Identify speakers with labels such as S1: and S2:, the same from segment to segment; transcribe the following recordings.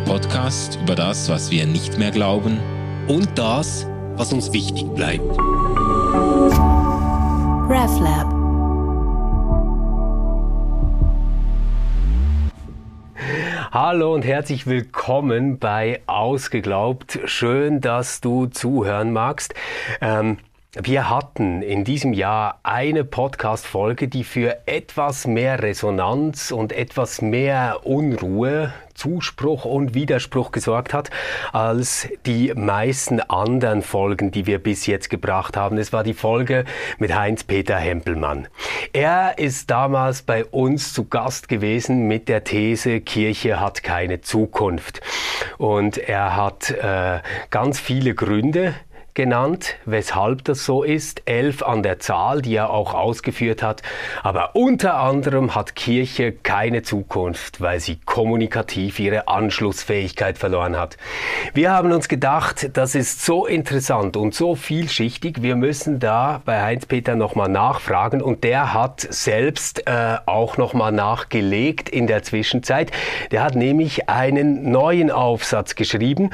S1: Der Podcast über das, was wir nicht mehr glauben
S2: und das, was uns wichtig bleibt.
S3: RefLab.
S2: Hallo und herzlich willkommen bei Ausgeglaubt. Schön, dass du zuhören magst. Ähm, wir hatten in diesem Jahr eine Podcast-Folge, die für etwas mehr Resonanz und etwas mehr Unruhe, Zuspruch und Widerspruch gesorgt hat, als die meisten anderen Folgen, die wir bis jetzt gebracht haben. Es war die Folge mit Heinz-Peter Hempelmann. Er ist damals bei uns zu Gast gewesen mit der These, Kirche hat keine Zukunft. Und er hat äh, ganz viele Gründe, genannt, weshalb das so ist. Elf an der Zahl, die er auch ausgeführt hat. Aber unter anderem hat Kirche keine Zukunft, weil sie kommunikativ ihre Anschlussfähigkeit verloren hat. Wir haben uns gedacht, das ist so interessant und so vielschichtig. Wir müssen da bei Heinz-Peter nochmal nachfragen und der hat selbst äh, auch nochmal nachgelegt in der Zwischenzeit. Der hat nämlich einen neuen Aufsatz geschrieben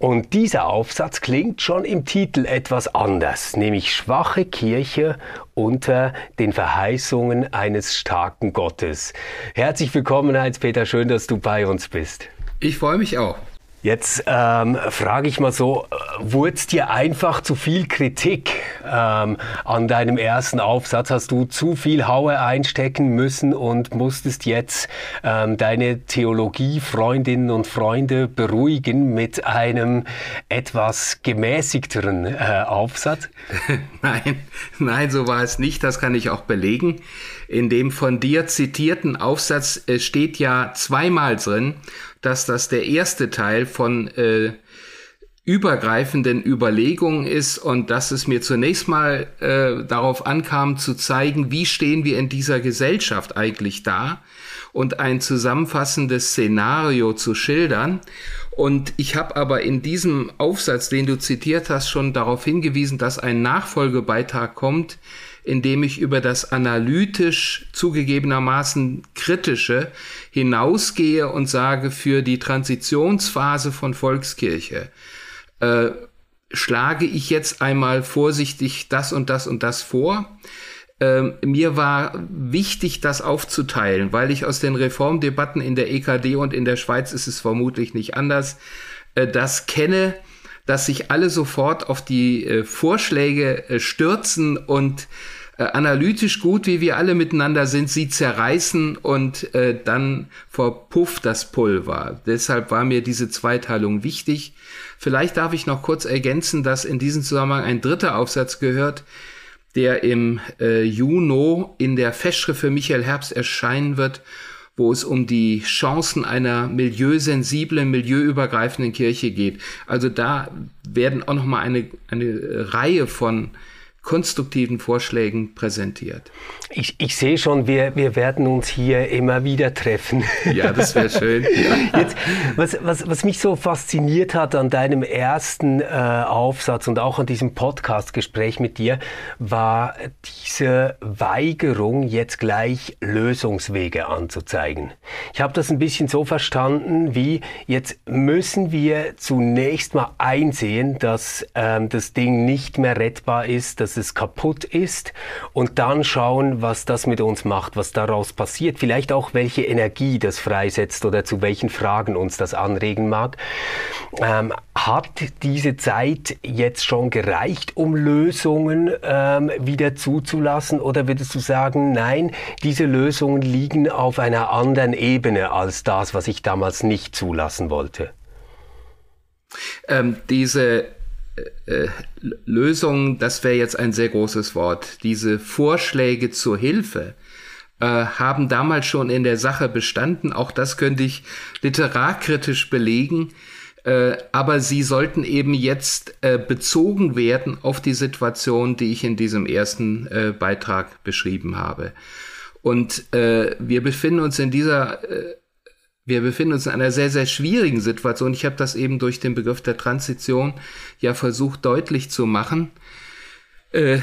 S2: und dieser Aufsatz klingt schon im Titel etwas anders, nämlich Schwache Kirche unter den Verheißungen eines starken Gottes. Herzlich willkommen, Heinz-Peter, schön, dass du bei uns bist.
S4: Ich freue mich auch.
S2: Jetzt ähm, frage ich mal so, wurde es dir einfach zu viel Kritik ähm, an deinem ersten Aufsatz? Hast du zu viel Haue einstecken müssen und musstest jetzt ähm, deine Theologie-Freundinnen und Freunde beruhigen mit einem etwas gemäßigteren äh, Aufsatz?
S4: nein, nein, so war es nicht. Das kann ich auch belegen. In dem von dir zitierten Aufsatz äh, steht ja zweimal drin, dass das der erste Teil von äh, übergreifenden Überlegungen ist und dass es mir zunächst mal äh, darauf ankam zu zeigen, wie stehen wir in dieser Gesellschaft eigentlich da und ein zusammenfassendes Szenario zu schildern. Und ich habe aber in diesem Aufsatz, den du zitiert hast, schon darauf hingewiesen, dass ein Nachfolgebeitrag kommt, indem ich über das analytisch zugegebenermaßen kritische hinausgehe und sage, für die Transitionsphase von Volkskirche äh, schlage ich jetzt einmal vorsichtig das und das und das vor. Ähm, mir war wichtig, das aufzuteilen, weil ich aus den Reformdebatten in der EKD und in der Schweiz ist es vermutlich nicht anders, äh, das kenne, dass sich alle sofort auf die äh, Vorschläge äh, stürzen und äh, analytisch gut, wie wir alle miteinander sind, sie zerreißen und äh, dann verpufft das Pulver. Deshalb war mir diese Zweiteilung wichtig. Vielleicht darf ich noch kurz ergänzen, dass in diesem Zusammenhang ein dritter Aufsatz gehört, der im äh, Juni in der Festschrift für Michael Herbst erscheinen wird wo es um die Chancen einer milieusensiblen, milieuübergreifenden Kirche geht. Also da werden auch noch mal eine, eine Reihe von konstruktiven Vorschlägen präsentiert.
S2: Ich, ich sehe schon, wir, wir werden uns hier immer wieder treffen.
S4: Ja, das wäre schön. Ja.
S2: Jetzt, was, was, was mich so fasziniert hat an deinem ersten äh, Aufsatz und auch an diesem Podcast-Gespräch mit dir, war diese Weigerung, jetzt gleich Lösungswege anzuzeigen. Ich habe das ein bisschen so verstanden, wie jetzt müssen wir zunächst mal einsehen, dass ähm, das Ding nicht mehr rettbar ist, dass es kaputt ist und dann schauen, was das mit uns macht, was daraus passiert, vielleicht auch welche Energie das freisetzt oder zu welchen Fragen uns das anregen mag. Ähm, hat diese Zeit jetzt schon gereicht, um Lösungen ähm, wieder zuzulassen oder würdest du sagen, nein, diese Lösungen liegen auf einer anderen Ebene als das, was ich damals nicht zulassen wollte?
S4: Ähm, diese äh, Lösung, das wäre jetzt ein sehr großes Wort. Diese Vorschläge zur Hilfe äh, haben damals schon in der Sache bestanden. Auch das könnte ich literarkritisch belegen. Äh, aber sie sollten eben jetzt äh, bezogen werden auf die Situation, die ich in diesem ersten äh, Beitrag beschrieben habe. Und äh, wir befinden uns in dieser wir befinden uns in einer sehr, sehr schwierigen Situation. Ich habe das eben durch den Begriff der Transition ja versucht deutlich zu machen. Äh,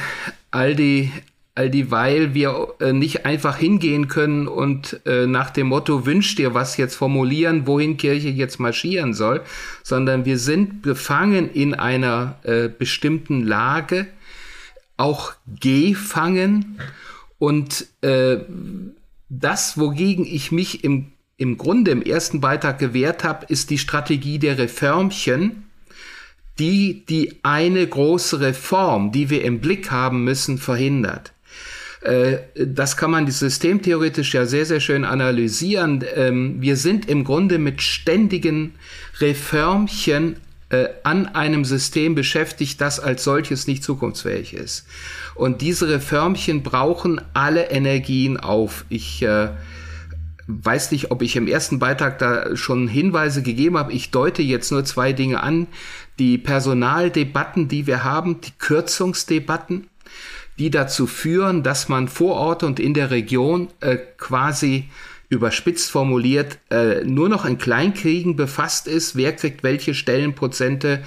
S4: all die all dieweil wir äh, nicht einfach hingehen können und äh, nach dem Motto wünsch dir was jetzt formulieren, wohin Kirche jetzt marschieren soll, sondern wir sind befangen in einer äh, bestimmten Lage, auch gefangen und das, wogegen ich mich im, im Grunde im ersten Beitrag gewehrt habe, ist die Strategie der Reformchen, die die eine große Reform, die wir im Blick haben müssen, verhindert. Äh, das kann man systemtheoretisch ja sehr, sehr schön analysieren. Ähm, wir sind im Grunde mit ständigen Reformchen äh, an einem System beschäftigt, das als solches nicht zukunftsfähig ist. Und diese Reformchen brauchen alle Energien auf. Ich äh, weiß nicht, ob ich im ersten Beitrag da schon Hinweise gegeben habe. Ich deute jetzt nur zwei Dinge an. Die Personaldebatten, die wir haben, die Kürzungsdebatten, die dazu führen, dass man vor Ort und in der Region äh, quasi überspitzt formuliert äh, nur noch in Kleinkriegen befasst ist, wer kriegt welche Stellenprozente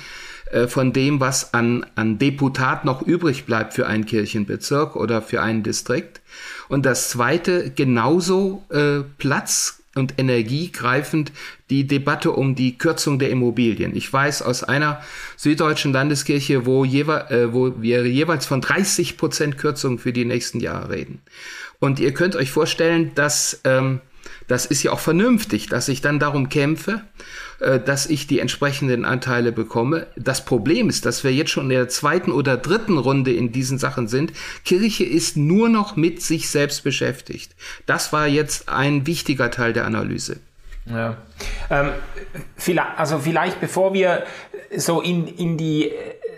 S4: von dem, was an, an Deputat noch übrig bleibt für einen Kirchenbezirk oder für einen Distrikt. Und das zweite, genauso äh, Platz und energiegreifend die Debatte um die Kürzung der Immobilien. Ich weiß aus einer süddeutschen Landeskirche, wo, jewe äh, wo wir jeweils von 30 Prozent Kürzung für die nächsten Jahre reden. Und ihr könnt euch vorstellen, dass ähm, das ist ja auch vernünftig, dass ich dann darum kämpfe, äh, dass ich die entsprechenden Anteile bekomme. Das Problem ist, dass wir jetzt schon in der zweiten oder dritten Runde in diesen Sachen sind. Kirche ist nur noch mit sich selbst beschäftigt. Das war jetzt ein wichtiger Teil der Analyse.
S3: Ja. Ähm, vielleicht, also vielleicht bevor wir so in, in die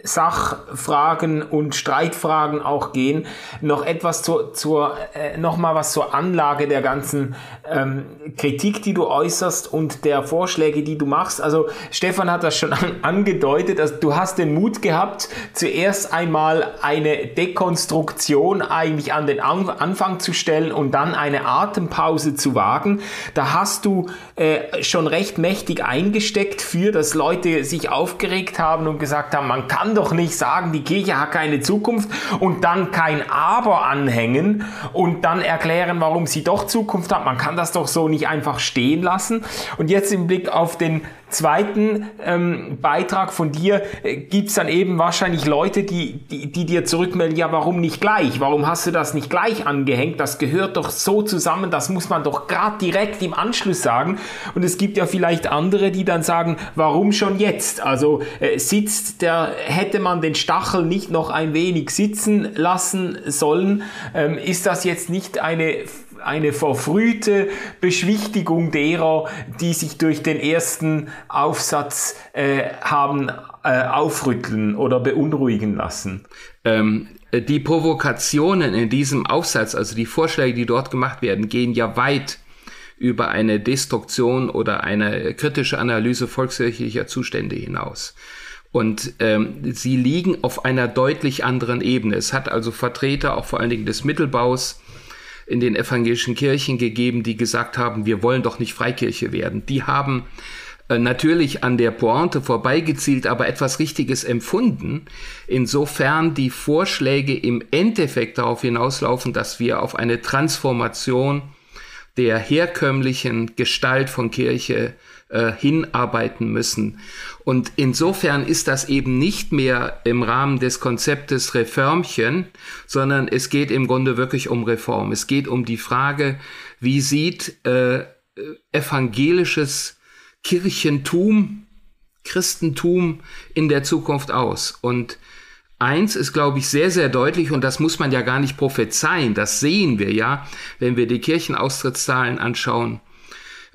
S3: Sachfragen und Streitfragen auch gehen. Noch etwas zur, zur äh, noch mal was zur Anlage der ganzen ähm, Kritik, die du äußerst und der Vorschläge, die du machst. Also Stefan hat das schon an, angedeutet, dass du hast den Mut gehabt, zuerst einmal eine Dekonstruktion eigentlich an den an Anfang zu stellen und dann eine Atempause zu wagen. Da hast du äh, schon recht mächtig eingesteckt für, dass Leute sich aufgeregt haben und gesagt haben, man kann doch nicht sagen, die Kirche hat keine Zukunft und dann kein Aber anhängen und dann erklären, warum sie doch Zukunft hat. Man kann das doch so nicht einfach stehen lassen. Und jetzt im Blick auf den zweiten ähm, Beitrag von dir äh, gibt's dann eben wahrscheinlich Leute, die, die, die dir zurückmelden, ja, warum nicht gleich? Warum hast du das nicht gleich angehängt? Das gehört doch so zusammen, das muss man doch gerade direkt im Anschluss sagen. Und es gibt ja vielleicht andere, die dann sagen, warum schon jetzt? Also äh, sitzt der, hätte man den Stachel nicht noch ein wenig sitzen lassen sollen? Ähm, ist das jetzt nicht eine eine verfrühte Beschwichtigung derer, die sich durch den ersten Aufsatz äh, haben äh, aufrütteln oder beunruhigen lassen.
S4: Ähm, die Provokationen in diesem Aufsatz, also die Vorschläge, die dort gemacht werden, gehen ja weit über eine Destruktion oder eine kritische Analyse volkskirchlicher Zustände hinaus. Und ähm, sie liegen auf einer deutlich anderen Ebene. Es hat also Vertreter auch vor allen Dingen des Mittelbaus in den evangelischen Kirchen gegeben, die gesagt haben, wir wollen doch nicht Freikirche werden. Die haben äh, natürlich an der Pointe vorbeigezielt, aber etwas Richtiges empfunden. Insofern die Vorschläge im Endeffekt darauf hinauslaufen, dass wir auf eine Transformation der herkömmlichen Gestalt von Kirche äh, hinarbeiten müssen. Und insofern ist das eben nicht mehr im Rahmen des Konzeptes Reformchen, sondern es geht im Grunde wirklich um Reform. Es geht um die Frage, wie sieht äh, evangelisches Kirchentum, Christentum in der Zukunft aus? Und Eins ist, glaube ich, sehr, sehr deutlich und das muss man ja gar nicht prophezeien, das sehen wir ja, wenn wir die Kirchenaustrittszahlen anschauen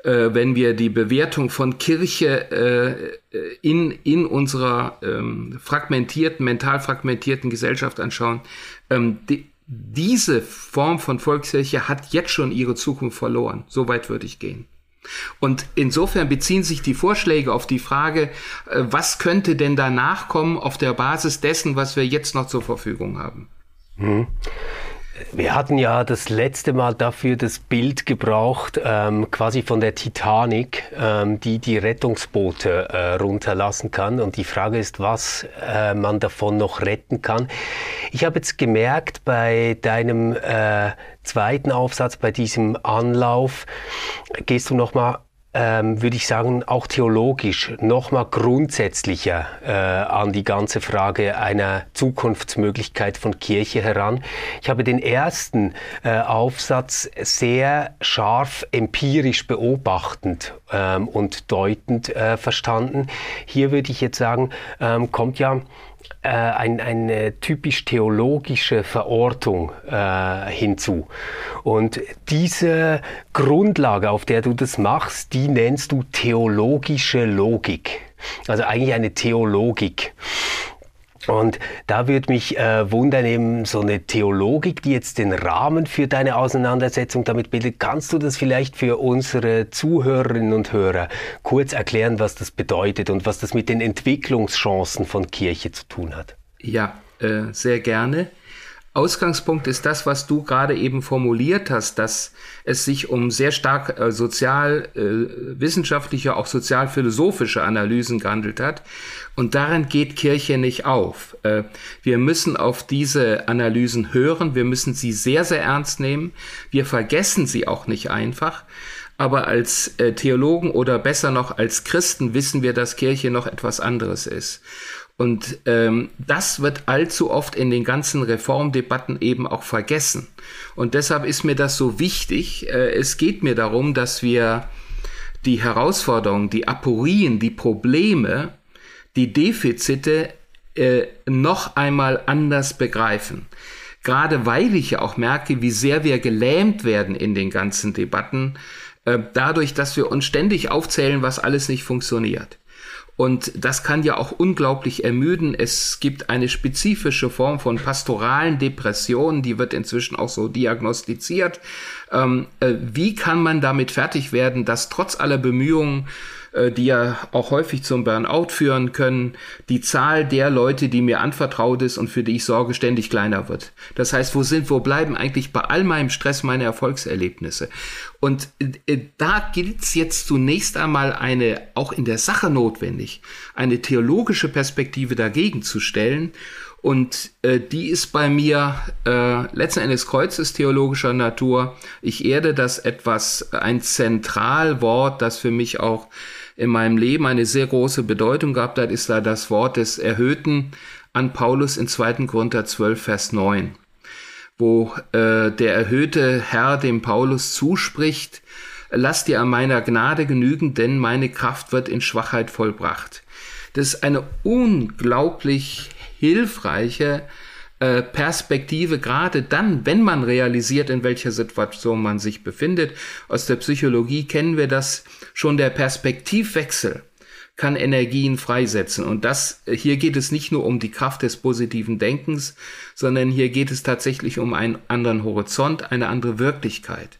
S4: äh, wenn wir die Bewertung von Kirche äh, in, in unserer ähm, fragmentierten, mental fragmentierten Gesellschaft anschauen, ähm, die, diese Form von Volkskirche hat jetzt schon ihre Zukunft verloren. So weit würde ich gehen. Und insofern beziehen sich die Vorschläge auf die Frage, äh, was könnte denn danach kommen auf der Basis dessen, was wir jetzt noch zur Verfügung haben.
S2: Mhm. Wir hatten ja das letzte Mal dafür das Bild gebraucht, ähm, quasi von der Titanic, ähm, die die Rettungsboote äh, runterlassen kann. Und die Frage ist, was äh, man davon noch retten kann. Ich habe jetzt gemerkt, bei deinem äh, zweiten Aufsatz, bei diesem Anlauf, gehst du nochmal ähm, würde ich sagen, auch theologisch nochmal grundsätzlicher äh, an die ganze Frage einer Zukunftsmöglichkeit von Kirche heran. Ich habe den ersten äh, Aufsatz sehr scharf empirisch beobachtend ähm, und deutend äh, verstanden. Hier würde ich jetzt sagen, ähm, kommt ja äh, ein, eine typisch theologische Verortung äh, hinzu. Und diese Grundlage, auf der du das machst, die nennst du theologische Logik. Also eigentlich eine Theologik. Und da würde mich äh, wundern, eben so eine Theologik, die jetzt den Rahmen für deine Auseinandersetzung damit bildet. Kannst du das vielleicht für unsere Zuhörerinnen und Hörer kurz erklären, was das bedeutet und was das mit den Entwicklungschancen von Kirche zu tun hat?
S4: Ja, äh, sehr gerne. Ausgangspunkt ist das, was du gerade eben formuliert hast, dass es sich um sehr stark äh, sozial äh, auch sozialphilosophische Analysen gehandelt hat. Und darin geht Kirche nicht auf. Äh, wir müssen auf diese Analysen hören, wir müssen sie sehr, sehr ernst nehmen. Wir vergessen sie auch nicht einfach. Aber als äh, Theologen oder besser noch als Christen wissen wir, dass Kirche noch etwas anderes ist. Und ähm, das wird allzu oft in den ganzen Reformdebatten eben auch vergessen. Und deshalb ist mir das so wichtig. Äh, es geht mir darum, dass wir die Herausforderungen, die Aporien, die Probleme, die Defizite äh, noch einmal anders begreifen. Gerade weil ich ja auch merke, wie sehr wir gelähmt werden in den ganzen Debatten, äh, dadurch, dass wir uns ständig aufzählen, was alles nicht funktioniert. Und das kann ja auch unglaublich ermüden. Es gibt eine spezifische Form von pastoralen Depressionen, die wird inzwischen auch so diagnostiziert. Ähm, äh, wie kann man damit fertig werden, dass trotz aller Bemühungen die ja auch häufig zum Burnout führen können, die Zahl der Leute, die mir anvertraut ist und für die ich sorge, ständig kleiner wird. Das heißt, wo sind, wo bleiben eigentlich bei all meinem Stress meine Erfolgserlebnisse? Und äh, da gilt es jetzt zunächst einmal eine, auch in der Sache notwendig, eine theologische Perspektive dagegen zu stellen. Und äh, die ist bei mir äh, letzten Endes Kreuzes theologischer Natur. Ich erde das etwas, ein Zentralwort, das für mich auch in meinem Leben eine sehr große Bedeutung gehabt hat, ist da das Wort des Erhöhten an Paulus in 2. Korinther 12, Vers 9, wo äh, der erhöhte Herr dem Paulus zuspricht, lass dir an meiner Gnade genügen, denn meine Kraft wird in Schwachheit vollbracht. Das ist eine unglaublich hilfreiche äh, Perspektive, gerade dann, wenn man realisiert, in welcher Situation man sich befindet. Aus der Psychologie kennen wir das schon, der Perspektivwechsel kann Energien freisetzen. Und das, hier geht es nicht nur um die Kraft des positiven Denkens, sondern hier geht es tatsächlich um einen anderen Horizont, eine andere Wirklichkeit.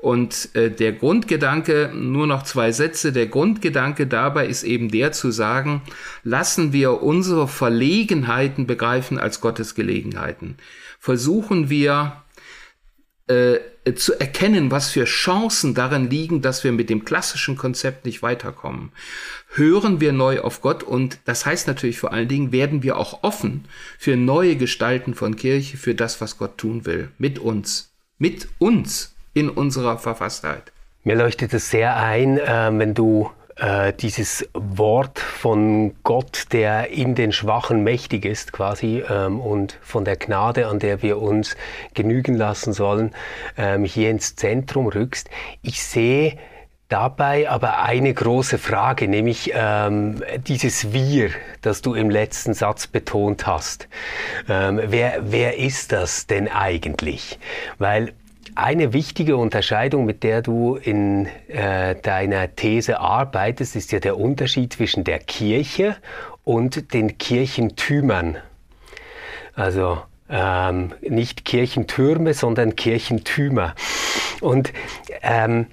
S4: Und äh, der Grundgedanke, nur noch zwei Sätze, der Grundgedanke dabei ist eben der zu sagen, lassen wir unsere Verlegenheiten begreifen als Gottes Gelegenheiten. Versuchen wir äh, zu erkennen, was für Chancen darin liegen, dass wir mit dem klassischen Konzept nicht weiterkommen. Hören wir neu auf Gott und das heißt natürlich vor allen Dingen, werden wir auch offen für neue Gestalten von Kirche, für das, was Gott tun will. Mit uns. Mit uns in unserer Verfasstheit.
S2: Mir leuchtet es sehr ein, äh, wenn du äh, dieses Wort von Gott, der in den Schwachen mächtig ist quasi ähm, und von der Gnade, an der wir uns genügen lassen sollen, ähm, hier ins Zentrum rückst. Ich sehe dabei aber eine große Frage, nämlich ähm, dieses Wir, das du im letzten Satz betont hast. Ähm, wer, wer ist das denn eigentlich? Weil eine wichtige Unterscheidung, mit der du in äh, deiner These arbeitest, ist ja der Unterschied zwischen der Kirche und den Kirchentümern. Also ähm, nicht Kirchentürme, sondern Kirchentümer. Und ähm,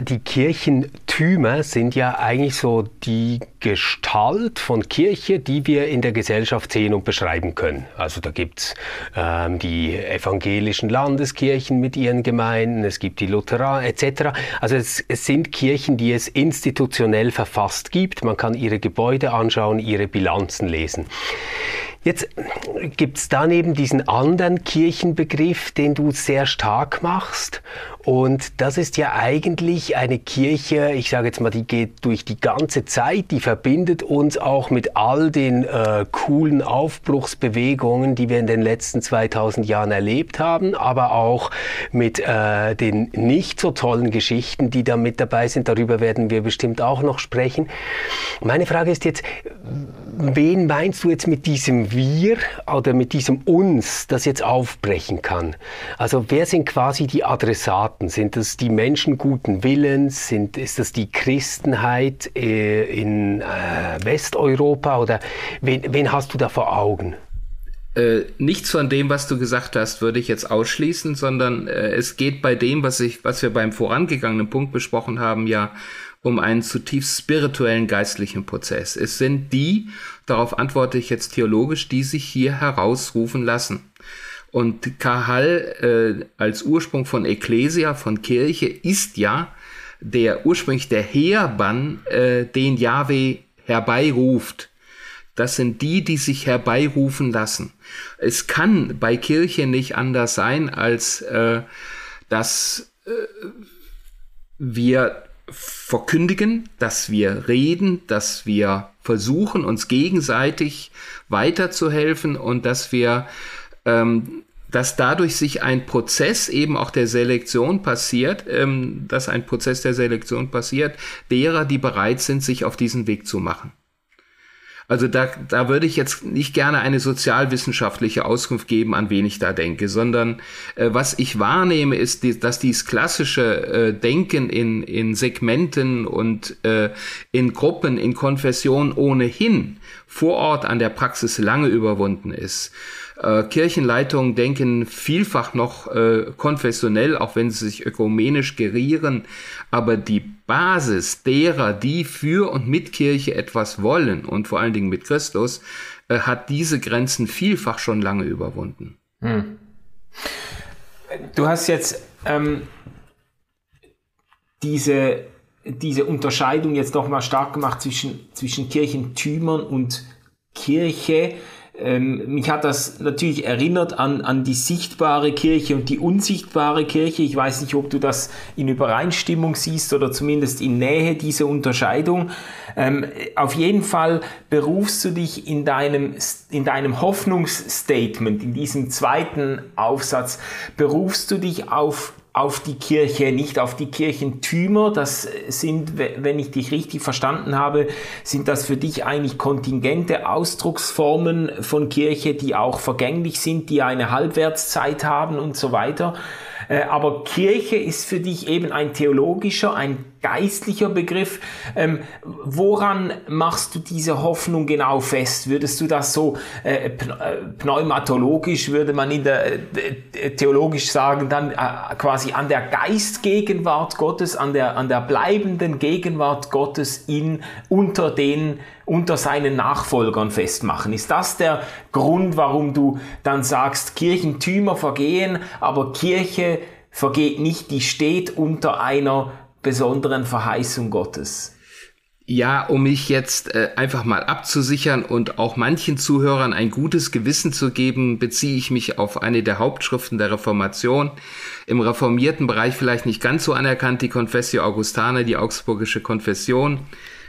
S2: die Kirchentümer sind ja eigentlich so die Gestalt von Kirche, die wir in der Gesellschaft sehen und beschreiben können. Also da gibt's ähm, die evangelischen Landeskirchen mit ihren Gemeinden, es gibt die Lutheraner etc. Also es, es sind Kirchen, die es institutionell verfasst gibt. Man kann ihre Gebäude anschauen, ihre Bilanzen lesen. Jetzt gibt es daneben diesen anderen Kirchenbegriff, den du sehr stark machst. Und das ist ja eigentlich eine Kirche, ich sage jetzt mal, die geht durch die ganze Zeit, die verbindet uns auch mit all den äh, coolen Aufbruchsbewegungen, die wir in den letzten 2000 Jahren erlebt haben, aber auch mit äh, den nicht so tollen Geschichten, die da mit dabei sind. Darüber werden wir bestimmt auch noch sprechen. Meine Frage ist jetzt, wen meinst du jetzt mit diesem Wir oder mit diesem Uns, das jetzt aufbrechen kann? Also wer sind quasi die Adressaten? Sind das die Menschen guten Willens? Sind, ist das die Christenheit äh, in äh, Westeuropa? Oder wen, wen hast du da vor Augen?
S4: Äh, nichts von dem, was du gesagt hast, würde ich jetzt ausschließen, sondern äh, es geht bei dem, was ich, was wir beim vorangegangenen Punkt besprochen haben, ja um einen zutiefst spirituellen geistlichen Prozess. Es sind die, darauf antworte ich jetzt theologisch, die sich hier herausrufen lassen. Und Kahal äh, als Ursprung von Ecclesia, von Kirche, ist ja der ursprünglich der Heerbann, äh, den Yahweh herbeiruft. Das sind die, die sich herbeirufen lassen. Es kann bei Kirche nicht anders sein, als äh, dass äh, wir verkündigen, dass wir reden, dass wir versuchen, uns gegenseitig weiterzuhelfen und dass wir ähm, dass dadurch sich ein Prozess eben auch der Selektion passiert, ähm, dass ein Prozess der Selektion passiert, derer, die bereit sind, sich auf diesen Weg zu machen. Also da, da würde ich jetzt nicht gerne eine sozialwissenschaftliche Auskunft geben, an wen ich da denke, sondern äh, was ich wahrnehme, ist, die, dass dieses klassische äh, Denken in, in Segmenten und äh, in Gruppen, in Konfessionen ohnehin vor Ort an der Praxis lange überwunden ist. Äh, Kirchenleitungen denken vielfach noch äh, konfessionell, auch wenn sie sich ökumenisch gerieren, aber die Basis derer, die für und mit Kirche etwas wollen und vor allen Dingen mit Christus, äh, hat diese Grenzen vielfach schon lange überwunden. Hm.
S3: Du hast jetzt ähm, diese, diese Unterscheidung jetzt noch mal stark gemacht zwischen, zwischen Kirchentümern und Kirche. Ähm, mich hat das natürlich erinnert an, an die sichtbare Kirche und die unsichtbare Kirche. Ich weiß nicht, ob du das in Übereinstimmung siehst oder zumindest in Nähe diese Unterscheidung. Ähm, auf jeden Fall berufst du dich in deinem, in deinem Hoffnungsstatement, in diesem zweiten Aufsatz, berufst du dich auf auf die Kirche, nicht auf die Kirchentümer. Das sind, wenn ich dich richtig verstanden habe, sind das für dich eigentlich kontingente Ausdrucksformen von Kirche, die auch vergänglich sind, die eine Halbwertszeit haben und so weiter. Äh, aber Kirche ist für dich eben ein theologischer, ein geistlicher Begriff. Ähm, woran machst du diese Hoffnung genau fest? Würdest du das so äh, äh pneumatologisch, würde man in der theologisch sagen, dann quasi an der Geistgegenwart Gottes, an der, an der bleibenden Gegenwart Gottes in, unter den unter seinen Nachfolgern festmachen. Ist das der Grund, warum du dann sagst, Kirchentümer vergehen, aber Kirche vergeht nicht, die steht unter einer besonderen Verheißung Gottes?
S4: Ja, um mich jetzt äh, einfach mal abzusichern und auch manchen Zuhörern ein gutes Gewissen zu geben, beziehe ich mich auf eine der Hauptschriften der Reformation. Im reformierten Bereich vielleicht nicht ganz so anerkannt, die Confessio Augustana, die Augsburgische Konfession.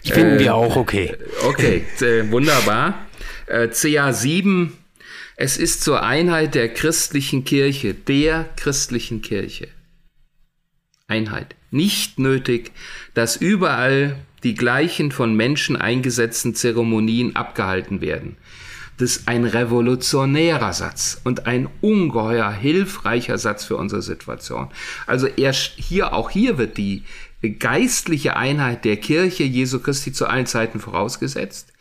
S2: Ich finde äh, wir auch okay.
S4: Okay, äh, wunderbar. Äh, CA 7, es ist zur Einheit der christlichen Kirche, der christlichen Kirche. Einheit nicht nötig, dass überall die gleichen von Menschen eingesetzten Zeremonien abgehalten werden. Das ist ein revolutionärer Satz und ein ungeheuer hilfreicher Satz für unsere Situation. Also erst hier, auch hier wird die geistliche Einheit der Kirche Jesu Christi zu allen Zeiten vorausgesetzt.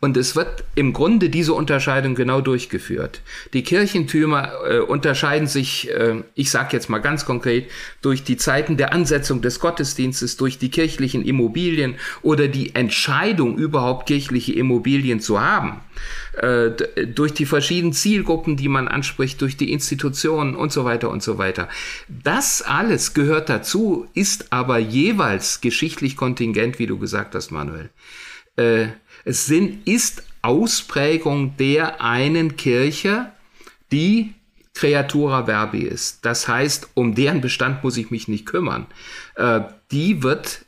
S4: Und es wird im Grunde diese Unterscheidung genau durchgeführt. Die Kirchentümer äh, unterscheiden sich, äh, ich sage jetzt mal ganz konkret, durch die Zeiten der Ansetzung des Gottesdienstes, durch die kirchlichen Immobilien oder die Entscheidung, überhaupt kirchliche Immobilien zu haben, äh, durch die verschiedenen Zielgruppen, die man anspricht, durch die Institutionen und so weiter und so weiter. Das alles gehört dazu, ist aber jeweils geschichtlich kontingent, wie du gesagt hast, Manuel. Äh, es sind, ist Ausprägung der einen Kirche, die Creatura Verbi ist. Das heißt, um deren Bestand muss ich mich nicht kümmern. Äh, die wird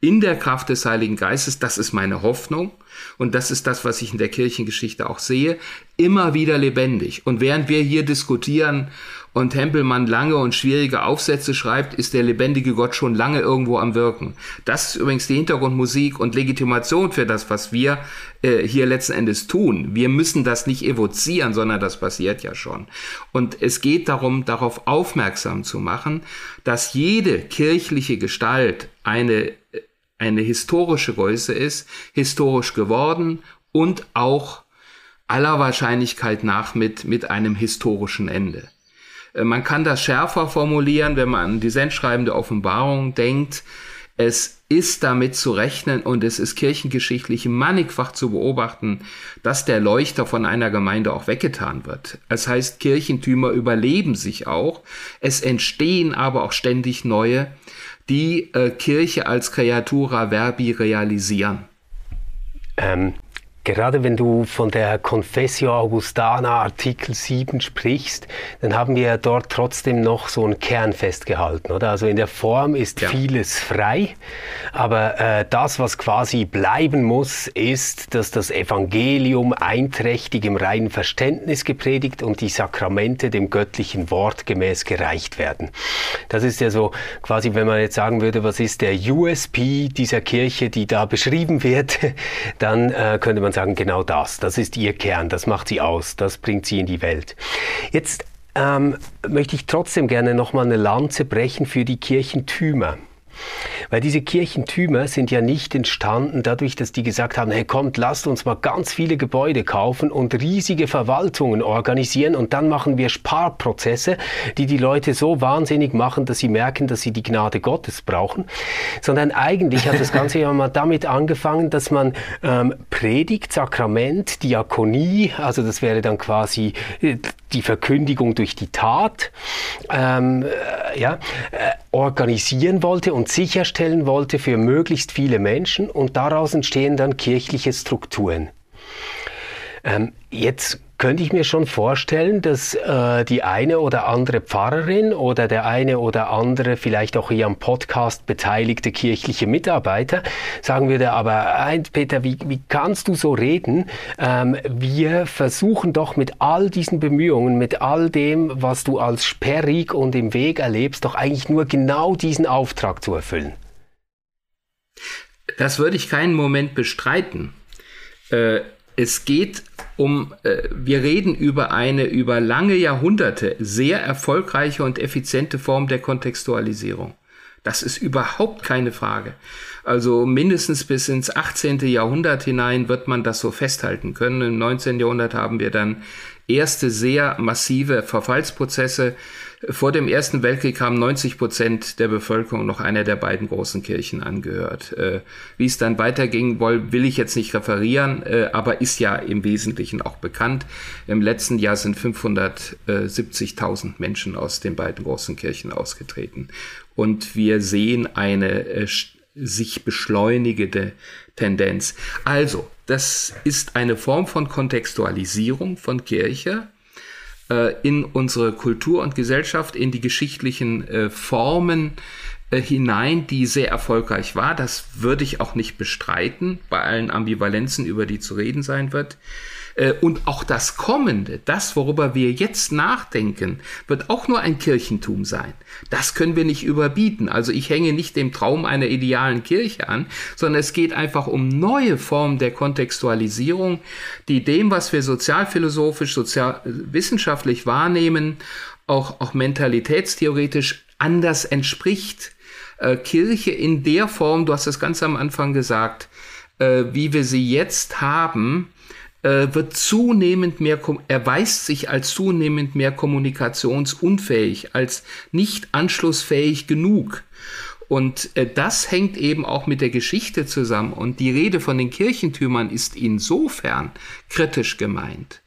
S4: in der Kraft des Heiligen Geistes, das ist meine Hoffnung und das ist das, was ich in der Kirchengeschichte auch sehe, immer wieder lebendig. Und während wir hier diskutieren und Tempelmann lange und schwierige Aufsätze schreibt, ist der lebendige Gott schon lange irgendwo am Wirken. Das ist übrigens die Hintergrundmusik und Legitimation für das, was wir äh, hier letzten Endes tun. Wir müssen das nicht evozieren, sondern das passiert ja schon. Und es geht darum, darauf aufmerksam zu machen, dass jede kirchliche Gestalt eine, eine historische Größe ist, historisch geworden und auch aller Wahrscheinlichkeit nach mit, mit einem historischen Ende. Äh, man kann das schärfer formulieren, wenn man an die sendschreibende Offenbarung denkt. Es ist damit zu rechnen und es ist kirchengeschichtlich mannigfach zu beobachten, dass der Leuchter von einer Gemeinde auch weggetan wird. Das heißt, Kirchentümer überleben sich auch. Es entstehen aber auch ständig neue, die äh, Kirche als Creatura Verbi realisieren.
S2: Ähm, Gerade wenn du von der Confessio Augustana Artikel 7 sprichst, dann haben wir dort trotzdem noch so einen Kern festgehalten, oder? Also in der Form ist ja. vieles frei, aber äh, das, was quasi bleiben muss, ist, dass das Evangelium einträchtig im reinen Verständnis gepredigt und die Sakramente dem göttlichen Wort gemäß gereicht werden. Das ist ja so quasi, wenn man jetzt sagen würde, was ist der USP dieser Kirche, die da beschrieben wird, dann äh, könnte man sagen, genau das. Das ist ihr Kern, das macht sie aus, das bringt sie in die Welt. Jetzt ähm, möchte ich trotzdem gerne nochmal eine Lanze brechen für die Kirchentümer. Weil diese Kirchentümer sind ja nicht entstanden dadurch, dass die gesagt haben, hey kommt, lasst uns mal ganz viele Gebäude kaufen und riesige Verwaltungen organisieren und dann machen wir Sparprozesse, die die Leute so wahnsinnig machen, dass sie merken, dass sie die Gnade Gottes brauchen. Sondern eigentlich hat das Ganze ja mal damit angefangen, dass man ähm, Predigt, Sakrament, Diakonie, also das wäre dann quasi äh, die Verkündigung durch die Tat, ähm, äh, ja, äh, organisieren wollte und sicherstellen wollte für möglichst viele Menschen und daraus entstehen dann kirchliche Strukturen. Ähm, jetzt könnte ich mir schon vorstellen, dass äh, die eine oder andere Pfarrerin oder der eine oder andere vielleicht auch hier am Podcast beteiligte kirchliche Mitarbeiter sagen würde, aber Peter, wie, wie kannst du so reden? Ähm, wir versuchen doch mit all diesen Bemühungen, mit all dem, was du als sperrig und im Weg erlebst, doch eigentlich nur genau diesen Auftrag zu erfüllen.
S4: Das würde ich keinen Moment bestreiten. Äh, es geht um, äh, wir reden über eine über lange Jahrhunderte sehr erfolgreiche und effiziente Form der Kontextualisierung. Das ist überhaupt keine Frage. Also mindestens bis ins 18. Jahrhundert hinein wird man das so festhalten können. Im 19. Jahrhundert haben wir dann erste sehr massive Verfallsprozesse vor dem Ersten Weltkrieg haben 90 Prozent der Bevölkerung noch einer der beiden großen Kirchen angehört. Äh, wie es dann weiterging, will ich jetzt nicht referieren, äh, aber ist ja im Wesentlichen auch bekannt. Im letzten Jahr sind 570.000 Menschen aus den beiden großen Kirchen ausgetreten. Und wir sehen eine äh, sich beschleunigende Tendenz. Also, das ist eine Form von Kontextualisierung von Kirche, in unsere Kultur und Gesellschaft, in die geschichtlichen äh, Formen äh, hinein, die sehr erfolgreich war. Das würde ich auch nicht bestreiten, bei allen Ambivalenzen, über die zu reden sein wird. Äh, und auch das Kommende, das, worüber wir jetzt nachdenken, wird auch nur ein Kirchentum sein. Das können wir nicht überbieten. Also ich hänge nicht dem Traum einer idealen Kirche an, sondern es geht einfach um neue Formen der Kontextualisierung, die dem, was wir sozialphilosophisch, sozialwissenschaftlich wahrnehmen, auch, auch mentalitätstheoretisch anders entspricht. Äh, Kirche in der Form, du hast es ganz am Anfang gesagt, äh, wie wir sie jetzt haben, äh, wird zunehmend mehr, erweist sich als zunehmend mehr kommunikationsunfähig, als nicht anschlussfähig genug. Und äh, das hängt eben auch mit der Geschichte zusammen. Und die Rede von den Kirchentümern ist insofern kritisch gemeint,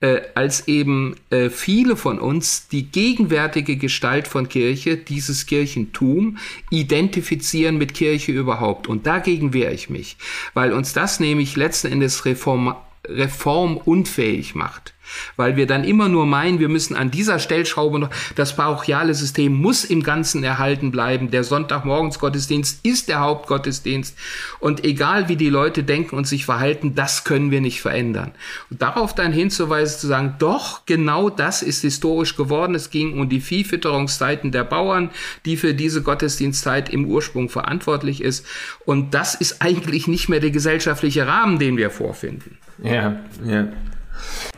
S4: äh, als eben äh, viele von uns die gegenwärtige Gestalt von Kirche, dieses Kirchentum, identifizieren mit Kirche überhaupt. Und dagegen wehre ich mich, weil uns das nämlich letzten Endes reform reformunfähig macht weil wir dann immer nur meinen, wir müssen an dieser Stellschraube noch, das parochiale System muss im Ganzen erhalten bleiben. Der Sonntagmorgensgottesdienst ist der Hauptgottesdienst und egal wie die Leute denken und sich verhalten, das können wir nicht verändern. Und darauf dann hinzuweisen, zu sagen, doch, genau das ist historisch geworden. Es ging um die Viehfütterungszeiten der Bauern, die für diese Gottesdienstzeit im Ursprung verantwortlich ist. Und das ist eigentlich nicht mehr der gesellschaftliche Rahmen, den wir vorfinden.
S3: Ja, ja.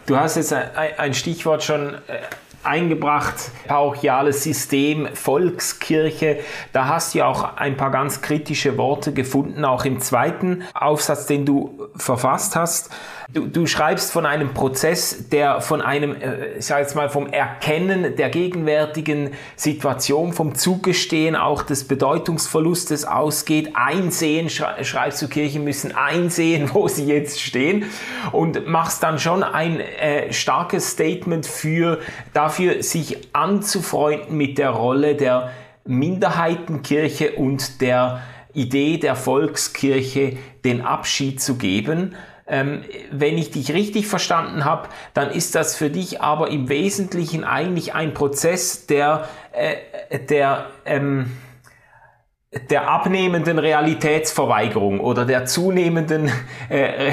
S3: Du hast jetzt ein Stichwort schon äh, eingebracht, parochiales System, Volkskirche. Da hast du ja auch ein paar ganz kritische Worte gefunden, auch im zweiten Aufsatz, den du verfasst hast. Du, du schreibst von einem Prozess, der von einem, äh, ich sage jetzt mal, vom Erkennen der gegenwärtigen Situation, vom Zugestehen auch des Bedeutungsverlustes ausgeht. Einsehen, schreibst du, Kirchen müssen einsehen, wo sie jetzt stehen und machst dann schon ein äh, starkes Statement für, dafür sich anzufreunden mit der Rolle der Minderheitenkirche und der Idee der Volkskirche den Abschied zu geben. Ähm, wenn ich dich richtig verstanden habe, dann ist das für dich aber im Wesentlichen eigentlich ein Prozess der, äh, der, ähm, der abnehmenden Realitätsverweigerung oder der zunehmenden äh, äh,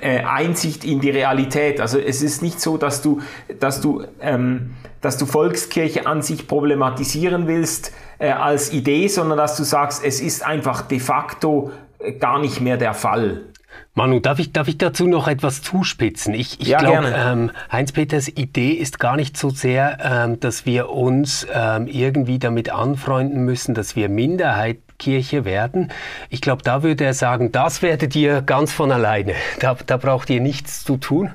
S3: äh, Einsicht in die Realität. Also es ist nicht so, dass du, dass du, ähm, dass du Volkskirche an sich problematisieren willst äh, als Idee, sondern dass du sagst, es ist einfach de facto äh, gar nicht mehr der Fall.
S2: Manu, darf ich, darf ich dazu noch etwas zuspitzen? Ich, ich
S3: ja,
S2: glaube, ähm, Heinz-Peters Idee ist gar nicht so sehr, ähm, dass wir uns ähm, irgendwie damit anfreunden müssen, dass wir Minderheitskirche werden. Ich glaube, da würde er sagen, das werdet ihr ganz von alleine. Da, da braucht ihr nichts zu tun.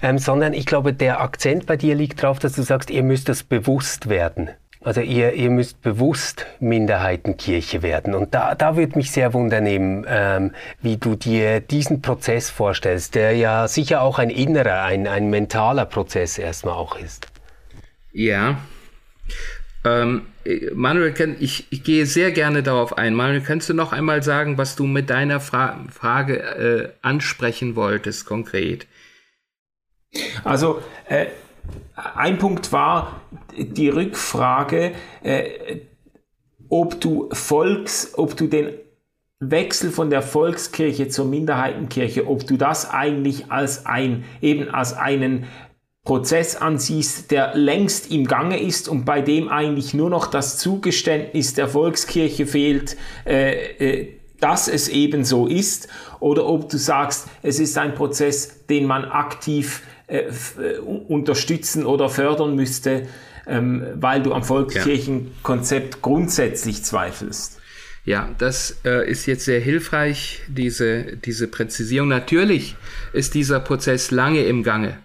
S2: Ähm, sondern ich glaube, der Akzent bei dir liegt darauf, dass du sagst, ihr müsst das bewusst werden. Also ihr, ihr müsst bewusst Minderheitenkirche werden. Und da, da würde mich sehr wundern, ähm, wie du dir diesen Prozess vorstellst, der ja sicher auch ein innerer, ein, ein mentaler Prozess erstmal auch ist.
S4: Ja. Ähm, Manuel, ich, ich gehe sehr gerne darauf ein. Manuel, kannst du noch einmal sagen, was du mit deiner Fra Frage äh, ansprechen wolltest, konkret?
S3: Also, äh, ein Punkt war die Rückfrage, äh, ob du Volks, ob du den Wechsel von der Volkskirche zur Minderheitenkirche, ob du das eigentlich als ein, eben als einen Prozess ansiehst, der längst im Gange ist und bei dem eigentlich nur noch das Zugeständnis der Volkskirche fehlt, äh, äh, dass es eben so ist, oder ob du sagst, es ist ein Prozess, den man aktiv äh, äh, unterstützen oder fördern müsste, ähm, weil du am Volkskirchenkonzept ja. grundsätzlich zweifelst.
S4: Ja, das äh, ist jetzt sehr hilfreich, diese, diese Präzisierung. Natürlich ist dieser Prozess lange im Gange.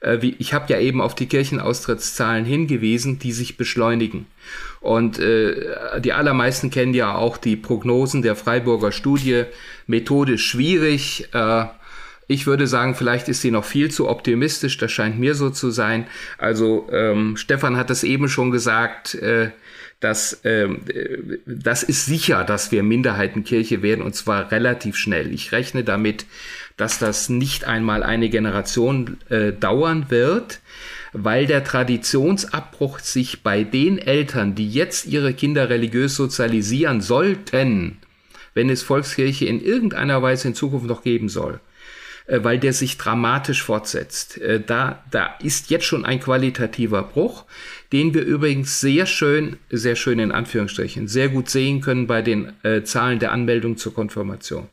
S4: Äh, wie, ich habe ja eben auf die Kirchenaustrittszahlen hingewiesen, die sich beschleunigen. Und äh, die allermeisten kennen ja auch die Prognosen der Freiburger Studie. Methodisch schwierig. Äh, ich würde sagen, vielleicht ist sie noch viel zu optimistisch, das scheint mir so zu sein. Also ähm, Stefan hat es eben schon gesagt, äh, dass ähm, äh, das ist sicher, dass wir Minderheitenkirche werden und zwar relativ schnell. Ich rechne damit, dass das nicht einmal eine Generation äh, dauern wird, weil der Traditionsabbruch sich bei den Eltern, die jetzt ihre Kinder religiös sozialisieren sollten, wenn es Volkskirche in irgendeiner Weise in Zukunft noch geben soll, weil der sich dramatisch fortsetzt. Äh, da, da ist jetzt schon ein qualitativer Bruch, den wir übrigens sehr schön, sehr schön in Anführungsstrichen, sehr gut sehen können bei den äh, Zahlen der Anmeldung zur Konfirmation.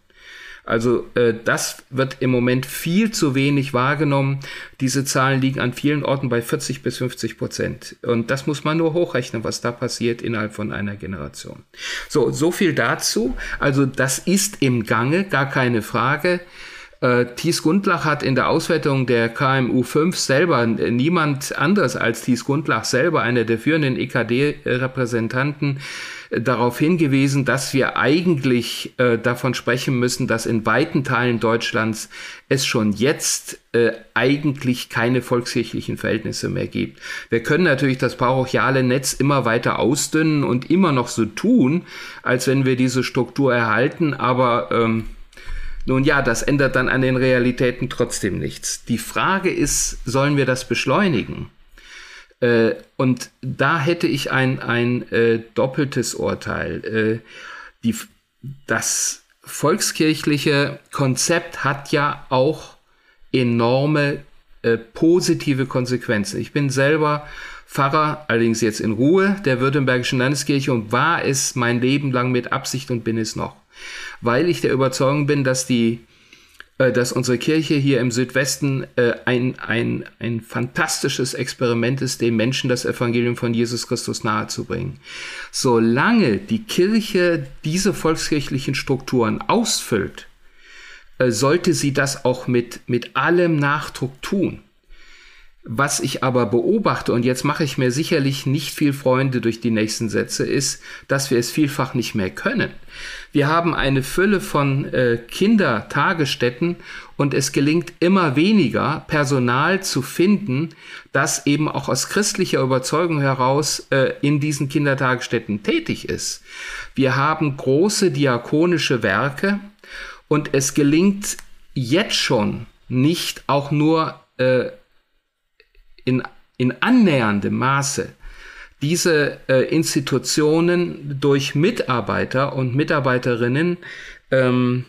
S4: Also äh, das wird im Moment viel zu wenig wahrgenommen. Diese Zahlen liegen an vielen Orten bei 40 bis 50 Prozent. Und das muss man nur hochrechnen, was da passiert innerhalb von einer Generation. So, so viel dazu. Also das ist im Gange, gar keine Frage. Äh, Thies Gundlach hat in der Auswertung der KMU 5 selber, äh, niemand anderes als Thies Gundlach selber, einer der führenden EKD-Repräsentanten, äh, darauf hingewiesen, dass wir eigentlich äh, davon sprechen müssen, dass in weiten Teilen Deutschlands es schon jetzt äh, eigentlich keine volkskirchlichen Verhältnisse mehr gibt. Wir können natürlich das parochiale Netz immer weiter ausdünnen und immer noch so tun, als wenn wir diese Struktur erhalten, aber ähm, nun ja, das ändert dann an den Realitäten trotzdem nichts. Die Frage ist, sollen wir das beschleunigen? Äh, und da hätte ich ein, ein äh, doppeltes Urteil. Äh, die, das volkskirchliche Konzept hat ja auch enorme äh, positive Konsequenzen. Ich bin selber Pfarrer, allerdings jetzt in Ruhe, der Württembergischen Landeskirche und war es mein Leben lang mit Absicht und bin es noch weil ich der Überzeugung bin, dass die äh, dass unsere Kirche hier im Südwesten äh, ein, ein, ein fantastisches Experiment ist, den Menschen das Evangelium von Jesus Christus nahezubringen. Solange die Kirche diese volkskirchlichen Strukturen ausfüllt, äh, sollte sie das auch mit, mit allem Nachdruck tun. Was ich aber beobachte, und jetzt mache ich mir sicherlich nicht viel Freunde durch die nächsten Sätze, ist, dass wir es vielfach nicht mehr können. Wir haben eine Fülle von äh, Kindertagesstätten und es gelingt immer weniger, Personal zu finden, das eben auch aus christlicher Überzeugung heraus äh, in diesen Kindertagesstätten tätig ist. Wir haben große diakonische Werke und es gelingt jetzt schon nicht auch nur äh, in, in annäherndem Maße diese äh, Institutionen durch Mitarbeiter und Mitarbeiterinnen ähm,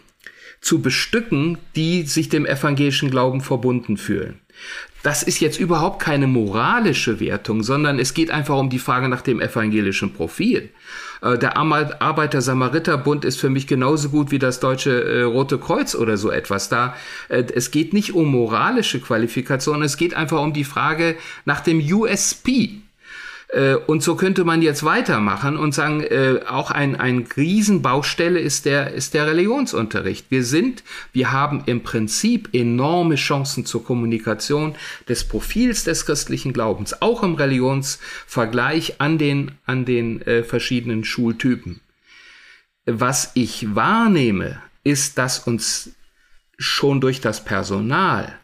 S4: zu bestücken, die sich dem evangelischen Glauben verbunden fühlen. Das ist jetzt überhaupt keine moralische Wertung, sondern es geht einfach um die Frage nach dem evangelischen Profil. Äh, der Arbeiter-Samariter-Bund ist für mich genauso gut wie das Deutsche äh, Rote Kreuz oder so etwas. Da, äh, es geht nicht um moralische Qualifikation, es geht einfach um die Frage nach dem USP. Äh, und so könnte man jetzt weitermachen und sagen, äh, auch ein, ein Riesenbaustelle ist der, ist der Religionsunterricht. Wir sind, wir haben im Prinzip enorme Chancen zur Kommunikation des Profils des christlichen Glaubens, auch im Religionsvergleich an den, an den äh, verschiedenen Schultypen. Was ich wahrnehme, ist, dass uns schon durch das Personal,